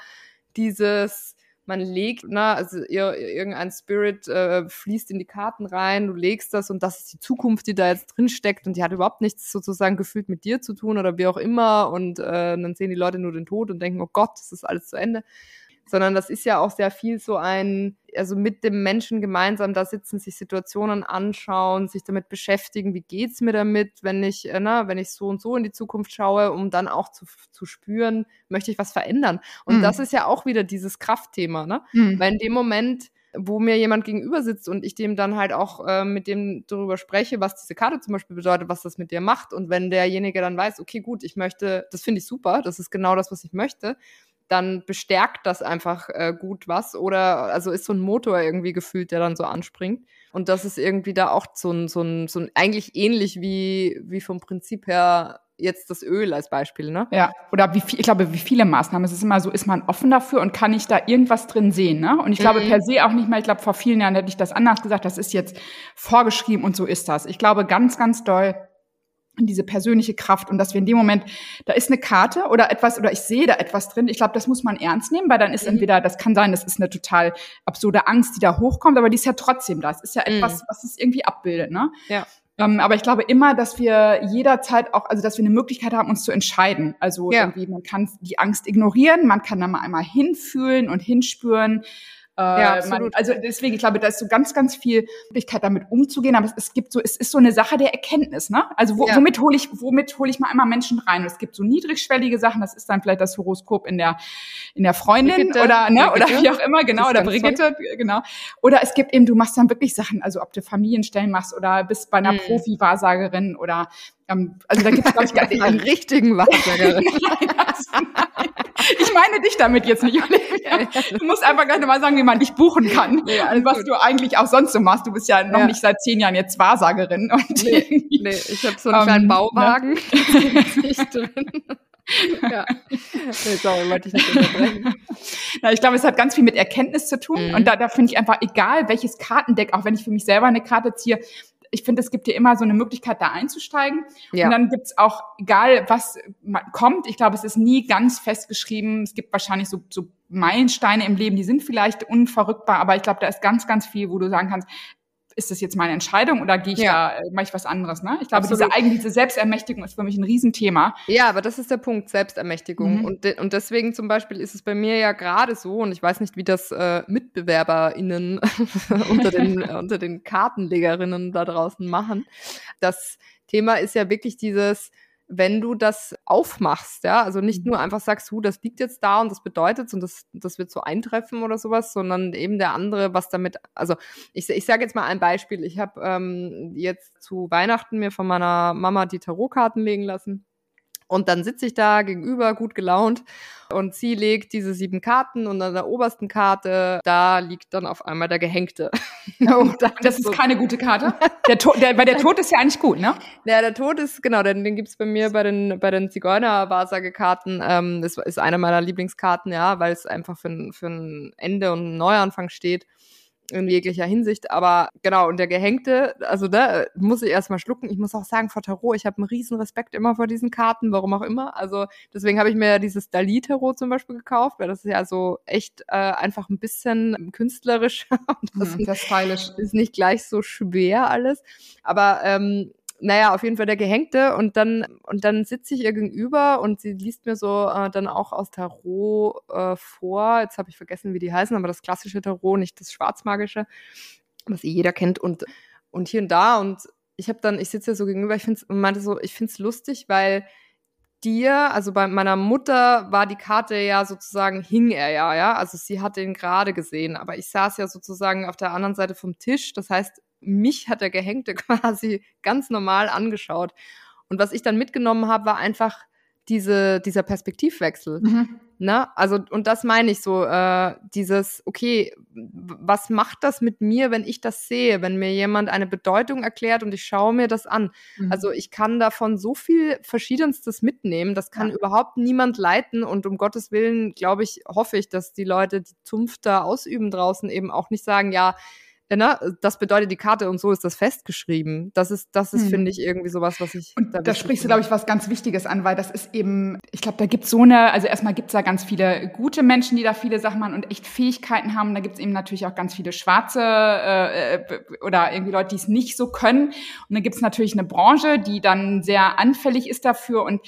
dieses man legt, na, also ihr, irgendein Spirit äh, fließt in die Karten rein, du legst das und das ist die Zukunft, die da jetzt drin steckt und die hat überhaupt nichts sozusagen gefühlt mit dir zu tun oder wie auch immer und äh, dann sehen die Leute nur den Tod und denken, oh Gott, das ist alles zu Ende sondern das ist ja auch sehr viel so ein, also mit dem Menschen gemeinsam da sitzen, sich Situationen anschauen, sich damit beschäftigen, wie geht's mir damit, wenn ich, äh, na, wenn ich so und so in die Zukunft schaue, um dann auch zu, zu spüren, möchte ich was verändern. Und mhm. das ist ja auch wieder dieses Kraftthema, ne? Mhm. Weil in dem Moment, wo mir jemand gegenüber sitzt und ich dem dann halt auch äh, mit dem darüber spreche, was diese Karte zum Beispiel bedeutet, was das mit dir macht. Und wenn derjenige dann weiß, okay, gut, ich möchte, das finde ich super, das ist genau das, was ich möchte, dann bestärkt das einfach äh, gut was oder also ist so ein Motor irgendwie gefühlt, der dann so anspringt. Und das ist irgendwie da auch so ein, so ein, so ein eigentlich ähnlich wie, wie vom Prinzip her jetzt das Öl als Beispiel, ne? Ja, oder wie viel, ich glaube, wie viele Maßnahmen. Es ist immer so, ist man offen dafür und kann ich da irgendwas drin sehen, ne? Und ich glaube mhm. per se auch nicht mal, ich glaube, vor vielen Jahren hätte ich das anders gesagt, das ist jetzt vorgeschrieben und so ist das. Ich glaube ganz, ganz doll, diese persönliche Kraft und dass wir in dem Moment, da ist eine Karte oder etwas oder ich sehe da etwas drin. Ich glaube, das muss man ernst nehmen, weil dann ist mhm. entweder, das kann sein, das ist eine total absurde Angst, die da hochkommt, aber die ist ja trotzdem da. Es ist ja etwas, mhm. was es irgendwie abbildet, ne? Ja. Ähm, aber ich glaube immer, dass wir jederzeit auch, also dass wir eine Möglichkeit haben, uns zu entscheiden. Also ja. irgendwie, man kann die Angst ignorieren, man kann da mal einmal hinfühlen und hinspüren ja, absolut. Man, also deswegen, ich glaube, da ist so ganz, ganz viel Möglichkeit, damit umzugehen. Aber es, es gibt so, es ist so eine Sache der Erkenntnis, ne? Also wo, ja. womit hole ich, womit hole ich mal einmal Menschen rein? Und es gibt so niedrigschwellige Sachen. Das ist dann vielleicht das Horoskop in der in der Freundin Brigitte, oder ne Brigitte. oder wie auch immer, genau oder Brigitte, toll. genau. Oder es gibt eben, du machst dann wirklich Sachen, also ob du Familienstellen machst oder bist bei einer hm. Profi-Wahrsagerin oder ähm, also da gibt es, glaube ich, gar nicht einen richtigen Wahrsagerin. Ich meine dich damit jetzt nicht, Olivia. Du musst einfach gleich mal sagen, wie man dich buchen kann. Nee, und was gut. du eigentlich auch sonst so machst. Du bist ja noch ja. nicht seit zehn Jahren jetzt Wahrsagerin. Und nee, nee ich habe so einen um, kleinen ähm, ne? Bauwagen. Ne? ja. Nee, sorry, wollte ich nicht unterbrechen. Na, ich glaube, es hat ganz viel mit Erkenntnis zu tun. Mhm. Und da, da finde ich einfach, egal welches Kartendeck, auch wenn ich für mich selber eine Karte ziehe, ich finde, es gibt dir immer so eine Möglichkeit, da einzusteigen. Ja. Und dann gibt's auch, egal was kommt, ich glaube, es ist nie ganz festgeschrieben. Es gibt wahrscheinlich so, so Meilensteine im Leben, die sind vielleicht unverrückbar, aber ich glaube, da ist ganz, ganz viel, wo du sagen kannst, ist das jetzt meine Entscheidung oder gehe ich ja. da, äh, mache ich was anderes? Ne? Ich glaube, Absolut. diese eigentliche Selbstermächtigung ist für mich ein Riesenthema. Ja, aber das ist der Punkt, Selbstermächtigung. Mhm. Und, de und deswegen zum Beispiel ist es bei mir ja gerade so, und ich weiß nicht, wie das äh, MitbewerberInnen unter, den, unter den Kartenlegerinnen da draußen machen. Das Thema ist ja wirklich dieses, wenn du das aufmachst, ja, also nicht mhm. nur einfach sagst, hu, das liegt jetzt da und das bedeutet und das, das wird so eintreffen oder sowas, sondern eben der andere, was damit, also ich, ich sage jetzt mal ein Beispiel, ich habe ähm, jetzt zu Weihnachten mir von meiner Mama die Tarotkarten legen lassen und dann sitze ich da gegenüber, gut gelaunt, und sie legt diese sieben Karten und an der obersten Karte, da liegt dann auf einmal der Gehängte. Oh, das ist so keine gute Karte. Der Tod, der, weil der Tod ist ja eigentlich gut, ne? Ja, der Tod ist, genau, den, den gibt's bei mir bei den, bei den Zigeuner-Wahrsagekarten. Ähm, das ist eine meiner Lieblingskarten, ja, weil es einfach für, für ein Ende und einen Neuanfang steht in jeglicher Hinsicht. Aber genau, und der Gehängte, also da muss ich erstmal schlucken. Ich muss auch sagen, vor Tarot, ich habe einen riesen Respekt immer vor diesen Karten, warum auch immer. Also deswegen habe ich mir ja dieses Dali-Tarot zum Beispiel gekauft, weil das ist ja so echt äh, einfach ein bisschen künstlerisch. das hm, ist stylisch. Ist nicht gleich so schwer alles. Aber ähm, naja, auf jeden Fall der Gehängte. Und dann und dann sitze ich ihr gegenüber und sie liest mir so äh, dann auch aus Tarot äh, vor. Jetzt habe ich vergessen, wie die heißen, aber das klassische Tarot, nicht das schwarzmagische, was eh jeder kennt und und hier und da. Und ich habe dann, ich sitze ja so gegenüber, ich finde und meinte so, ich finde es lustig, weil dir, also bei meiner Mutter war die Karte ja sozusagen, hing er ja, ja, also sie hat den gerade gesehen, aber ich saß ja sozusagen auf der anderen Seite vom Tisch, das heißt, mich hat der Gehängte quasi ganz normal angeschaut. Und was ich dann mitgenommen habe, war einfach diese, dieser Perspektivwechsel. Mhm. Ne? Also, und das meine ich so, äh, dieses, okay, was macht das mit mir, wenn ich das sehe, wenn mir jemand eine Bedeutung erklärt und ich schaue mir das an? Mhm. Also ich kann davon so viel Verschiedenstes mitnehmen, das kann ja. überhaupt niemand leiten und um Gottes Willen, glaube ich, hoffe ich, dass die Leute, die Zunft da ausüben draußen, eben auch nicht sagen, ja, ne, das bedeutet die Karte und so ist das festgeschrieben. Das ist, das ist, hm. finde ich, irgendwie sowas, was ich. Und da, da sprichst du, glaube ich, was ganz Wichtiges an, weil das ist eben, ich glaube, da gibt's so eine, also erstmal gibt's da ganz viele gute Menschen, die da viele Sachen machen und echt Fähigkeiten haben. Da gibt's eben natürlich auch ganz viele Schwarze äh, äh oder irgendwie Leute, die es nicht so können. Und dann gibt's natürlich eine Branche, die dann sehr anfällig ist dafür und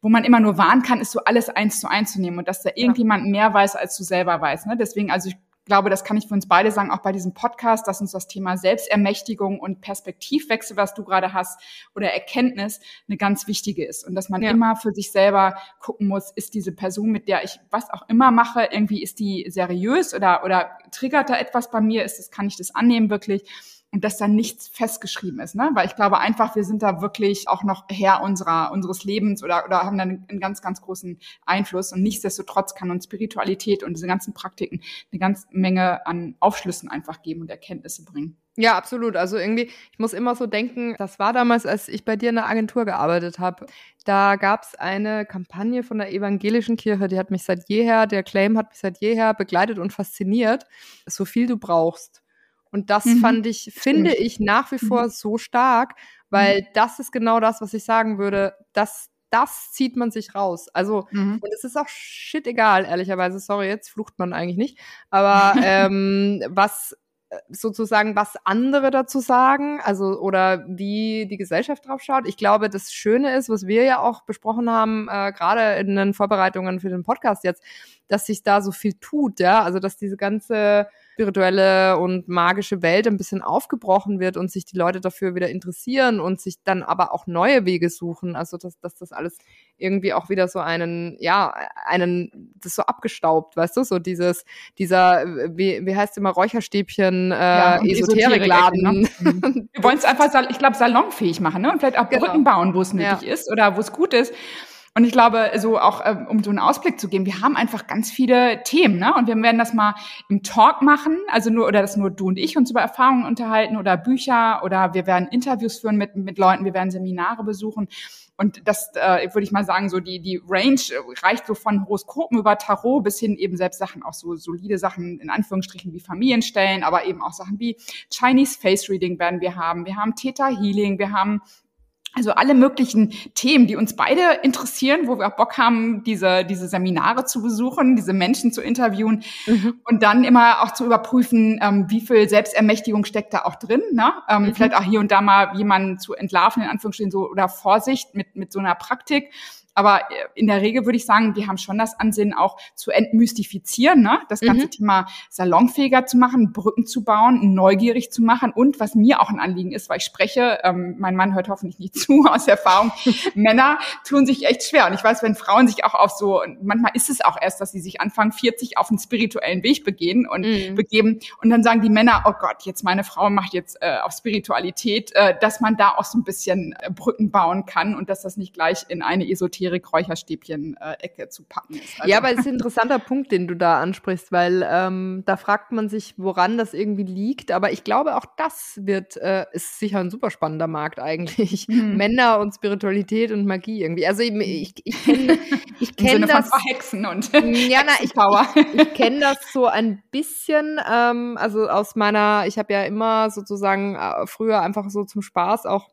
wo man immer nur warnen kann, ist so alles eins zu eins zu nehmen und dass da irgendjemand mehr weiß, als du selber weißt. Ne? Deswegen, also ich glaube, das kann ich für uns beide sagen, auch bei diesem Podcast, dass uns das Thema Selbstermächtigung und Perspektivwechsel, was du gerade hast, oder Erkenntnis eine ganz wichtige ist. Und dass man ja. immer für sich selber gucken muss, ist diese Person, mit der ich was auch immer mache, irgendwie ist die seriös oder, oder triggert da etwas bei mir? Ist das, kann ich das annehmen wirklich? Und dass da nichts festgeschrieben ist, ne? Weil ich glaube einfach, wir sind da wirklich auch noch Herr unserer unseres Lebens oder oder haben da einen, ganz ganz großen Einfluss und nichtsdestotrotz kann uns Spiritualität und diese ganzen Praktiken eine ganze Menge an Aufschlüssen einfach geben und Erkenntnisse bringen. Ja, absolut. Also irgendwie, ich muss immer so denken, das war damals, als ich bei dir in der Agentur gearbeitet habe. Da gab es eine Kampagne von der evangelischen Kirche, die hat mich seit jeher, der Claim hat mich seit jeher begleitet und fasziniert. So viel du brauchst. Und das mhm. fand ich, finde ich nach wie vor mhm. so stark, weil mhm. das ist genau das, was ich sagen würde. Das, das zieht man sich raus. Also, mhm. und es ist auch shit egal, ehrlicherweise. Sorry, jetzt flucht man eigentlich nicht. Aber ähm, was äh, sozusagen, was andere dazu sagen, also oder wie die Gesellschaft drauf schaut. Ich glaube, das Schöne ist, was wir ja auch besprochen haben, äh, gerade in den Vorbereitungen für den Podcast jetzt, dass sich da so viel tut, ja, also dass diese ganze spirituelle und magische Welt ein bisschen aufgebrochen wird und sich die Leute dafür wieder interessieren und sich dann aber auch neue Wege suchen. Also dass, dass das alles irgendwie auch wieder so einen, ja, einen, das so abgestaubt, weißt du, so dieses, dieser, wie, wie heißt immer, Räucherstäbchen, äh, ja, Esoterikladen. Ne? Mhm. Wir wollen es einfach, ich glaube, salonfähig machen, ne? Und vielleicht auch genau. Brücken bauen, wo es nötig ja. ist oder wo es gut ist. Und ich glaube, so auch, äh, um so einen Ausblick zu geben, wir haben einfach ganz viele Themen, ne? Und wir werden das mal im Talk machen, also nur, oder das nur du und ich uns über Erfahrungen unterhalten oder Bücher oder wir werden Interviews führen mit, mit Leuten, wir werden Seminare besuchen. Und das äh, würde ich mal sagen, so die, die Range reicht so von Horoskopen über Tarot bis hin eben selbst Sachen, auch so solide Sachen in Anführungsstrichen wie Familienstellen, aber eben auch Sachen wie Chinese Face Reading werden wir haben. Wir haben Theta Healing, wir haben also alle möglichen Themen, die uns beide interessieren, wo wir auch Bock haben, diese, diese Seminare zu besuchen, diese Menschen zu interviewen mhm. und dann immer auch zu überprüfen, ähm, wie viel Selbstermächtigung steckt da auch drin. Ne? Ähm, mhm. Vielleicht auch hier und da mal jemanden zu entlarven, in Anführungsstrichen so, oder Vorsicht mit, mit so einer Praktik. Aber äh, in der Regel würde ich sagen, wir haben schon das Ansinnen, auch zu entmystifizieren, ne? das ganze mhm. Thema salonfähiger zu machen, Brücken zu bauen, neugierig zu machen und was mir auch ein Anliegen ist, weil ich spreche, ähm, mein Mann hört hoffentlich nicht zu aus Erfahrung, Männer tun sich echt schwer. Und ich weiß, wenn Frauen sich auch auf so, manchmal ist es auch erst, dass sie sich anfangen, 40 auf einen spirituellen Weg begehen und mhm. begeben. Und dann sagen die Männer, oh Gott, jetzt meine Frau macht jetzt äh, auf Spiritualität, äh, dass man da auch so ein bisschen äh, Brücken bauen kann und dass das nicht gleich in eine Esoterik Esoterik-Räucherstäbchen-Ecke zu packen ist. Also. Ja, aber es ist ein interessanter Punkt, den du da ansprichst, weil ähm, da fragt man sich, woran das irgendwie liegt. Aber ich glaube, auch das wird, äh, ist sicher ein super spannender Markt eigentlich. Hm. Männer und Spiritualität und Magie irgendwie. Also ich, ich, ich kenne ich kenn das. Hexen und ja, na, ich, ich, ich kenne das so ein bisschen, ähm, also aus meiner, ich habe ja immer sozusagen äh, früher einfach so zum Spaß auch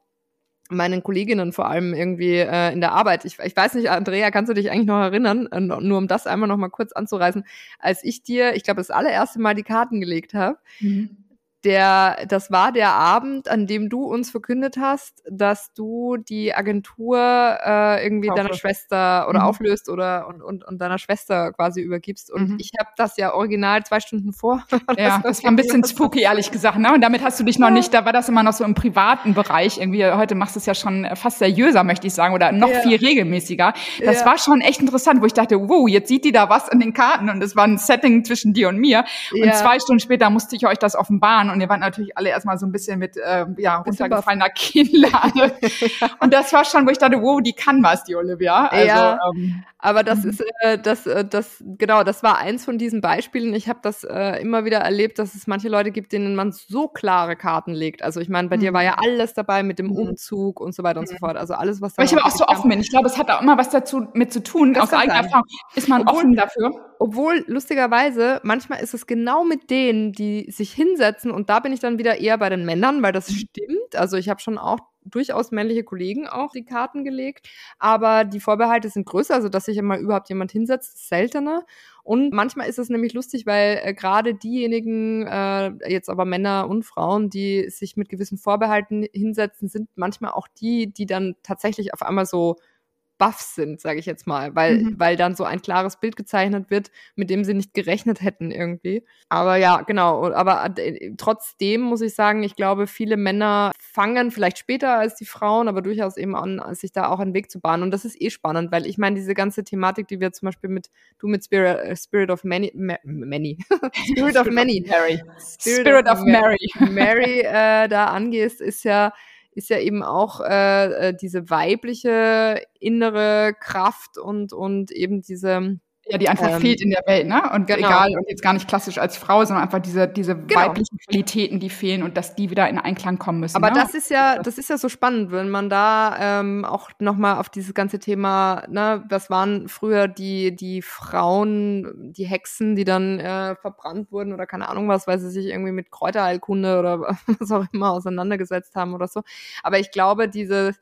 meinen Kolleginnen vor allem irgendwie äh, in der Arbeit. Ich, ich weiß nicht, Andrea, kannst du dich eigentlich noch erinnern, äh, nur um das einmal noch mal kurz anzureißen, als ich dir, ich glaube, das allererste Mal die Karten gelegt habe, mhm der, das war der Abend, an dem du uns verkündet hast, dass du die Agentur äh, irgendwie Auflöst. deiner Schwester oder mhm. auflöst oder und, und, und deiner Schwester quasi übergibst. Und mhm. ich habe das ja original zwei Stunden vor. ja, das war ein bisschen spooky, ehrlich gesagt. Ne? Und damit hast du dich noch nicht, da war das immer noch so im privaten Bereich. Irgendwie, heute machst du es ja schon fast seriöser, möchte ich sagen, oder noch ja. viel regelmäßiger. Das ja. war schon echt interessant, wo ich dachte, wow, jetzt sieht die da was an den Karten und es war ein Setting zwischen dir und mir. Und ja. zwei Stunden später musste ich euch das offenbaren und ihr wart natürlich alle erstmal so ein bisschen mit ähm, ja, runtergefallener Kinnlade. und das war schon, wo ich dachte, wow, die kann was, die Olivia. Also, ja, ähm, aber das mhm. ist, äh, das, äh, das, genau, das war eins von diesen Beispielen. Ich habe das äh, immer wieder erlebt, dass es manche Leute gibt, denen man so klare Karten legt. Also ich meine, bei mhm. dir war ja alles dabei mit dem mhm. Umzug und so weiter und so fort. Also alles, was da. Weil ich aber auch so offen bin. Ich glaube, es hat auch immer was dazu mit zu tun. Das Aus eigener Erfahrung ist man Obwohl, offen dafür. Obwohl, lustigerweise, manchmal ist es genau mit denen, die sich hinsetzen und da bin ich dann wieder eher bei den Männern, weil das mhm. stimmt. Also ich habe schon auch durchaus männliche Kollegen auch die Karten gelegt, aber die Vorbehalte sind größer, also dass sich immer überhaupt jemand hinsetzt, ist seltener. Und manchmal ist es nämlich lustig, weil äh, gerade diejenigen, äh, jetzt aber Männer und Frauen, die sich mit gewissen Vorbehalten hinsetzen, sind manchmal auch die, die dann tatsächlich auf einmal so baff sind, sage ich jetzt mal, weil, mhm. weil dann so ein klares Bild gezeichnet wird, mit dem sie nicht gerechnet hätten irgendwie. Aber ja, genau. Aber äh, trotzdem muss ich sagen, ich glaube, viele Männer fangen vielleicht später als die Frauen, aber durchaus eben an, sich da auch einen Weg zu bahnen. Und das ist eh spannend, weil ich meine, diese ganze Thematik, die wir zum Beispiel mit, du mit Spirit, äh, Spirit of Many, Ma Many, Spirit of Many, Mary, Spirit, Spirit of, of Mary, Mary äh, da angehst, ist ja ist ja eben auch äh, äh, diese weibliche innere Kraft und, und eben diese ja, die einfach ähm, fehlt in der Welt, ne? Und genau. egal, und jetzt gar nicht klassisch als Frau, sondern einfach diese, diese genau. weiblichen Qualitäten, die fehlen und dass die wieder in Einklang kommen müssen. Aber ne? das ist ja, das ist ja so spannend, wenn man da ähm, auch nochmal auf dieses ganze Thema, ne, was waren früher die, die Frauen, die Hexen, die dann äh, verbrannt wurden oder keine Ahnung was, weil sie sich irgendwie mit Kräuterheilkunde oder was auch immer auseinandergesetzt haben oder so. Aber ich glaube, diese,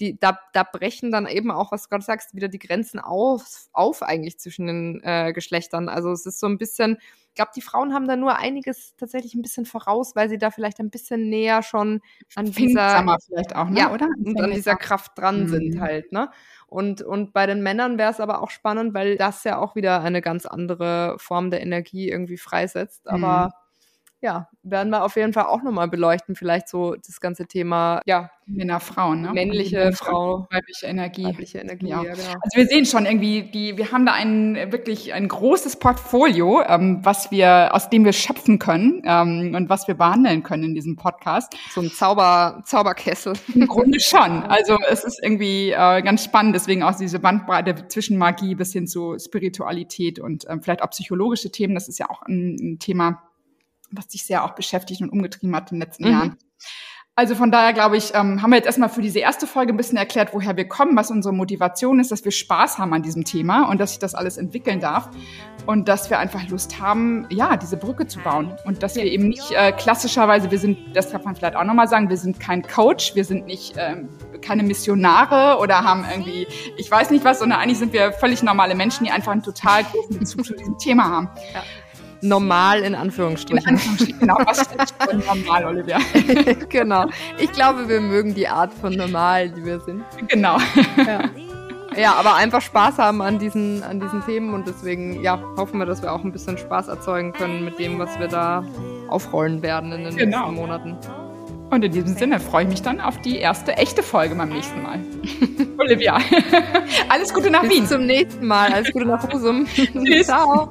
die, da, da brechen dann eben auch, was du gerade sagst, wieder die Grenzen auf, auf eigentlich zwischen den äh, Geschlechtern. Also es ist so ein bisschen, ich glaube, die Frauen haben da nur einiges tatsächlich ein bisschen voraus, weil sie da vielleicht ein bisschen näher schon an dieser, vielleicht auch, ne, ja, oder? Und an dieser Kraft dran mhm. sind halt, ne? Und, und bei den Männern wäre es aber auch spannend, weil das ja auch wieder eine ganz andere Form der Energie irgendwie freisetzt. Aber mhm ja, werden wir auf jeden Fall auch nochmal beleuchten, vielleicht so das ganze Thema, ja. Männer, Frauen, ne? Männliche Frau. Weibliche Energie. Weibliche Energie, ja. ja. genau. Also wir sehen schon irgendwie, die, wir haben da ein, wirklich ein großes Portfolio, ähm, was wir, aus dem wir schöpfen können, ähm, und was wir behandeln können in diesem Podcast. So ein Zauber, Zauberkessel. Im Grunde schon. Also es ist irgendwie äh, ganz spannend, deswegen auch diese Bandbreite zwischen Magie bis hin zu Spiritualität und ähm, vielleicht auch psychologische Themen. Das ist ja auch ein, ein Thema, was dich sehr auch beschäftigt und umgetrieben hat in den letzten mhm. Jahren. Also von daher glaube ich, ähm, haben wir jetzt erstmal für diese erste Folge ein bisschen erklärt, woher wir kommen, was unsere Motivation ist, dass wir Spaß haben an diesem Thema und dass sich das alles entwickeln darf und dass wir einfach Lust haben, ja, diese Brücke zu bauen und dass wir eben nicht äh, klassischerweise, wir sind, das kann man vielleicht auch nochmal sagen, wir sind kein Coach, wir sind nicht ähm, keine Missionare oder haben irgendwie, ich weiß nicht was, sondern eigentlich sind wir völlig normale Menschen, die einfach einen total großen Bezug zu diesem Thema haben. Ja normal in Anführungsstrichen. In Anführungsstrichen, genau. Was ist denn normal, Olivia? genau. Ich glaube, wir mögen die Art von normal, die wir sind. Genau. Ja. ja. aber einfach Spaß haben an diesen, an diesen Themen und deswegen ja, hoffen wir, dass wir auch ein bisschen Spaß erzeugen können mit dem, was wir da aufrollen werden in den genau. nächsten Monaten. Und in diesem Sinne freue ich mich dann auf die erste echte Folge beim nächsten Mal. Olivia, alles Gute nach Bis Wien. Bis zum nächsten Mal. Alles Gute nach Husum. Tschüss. Ciao.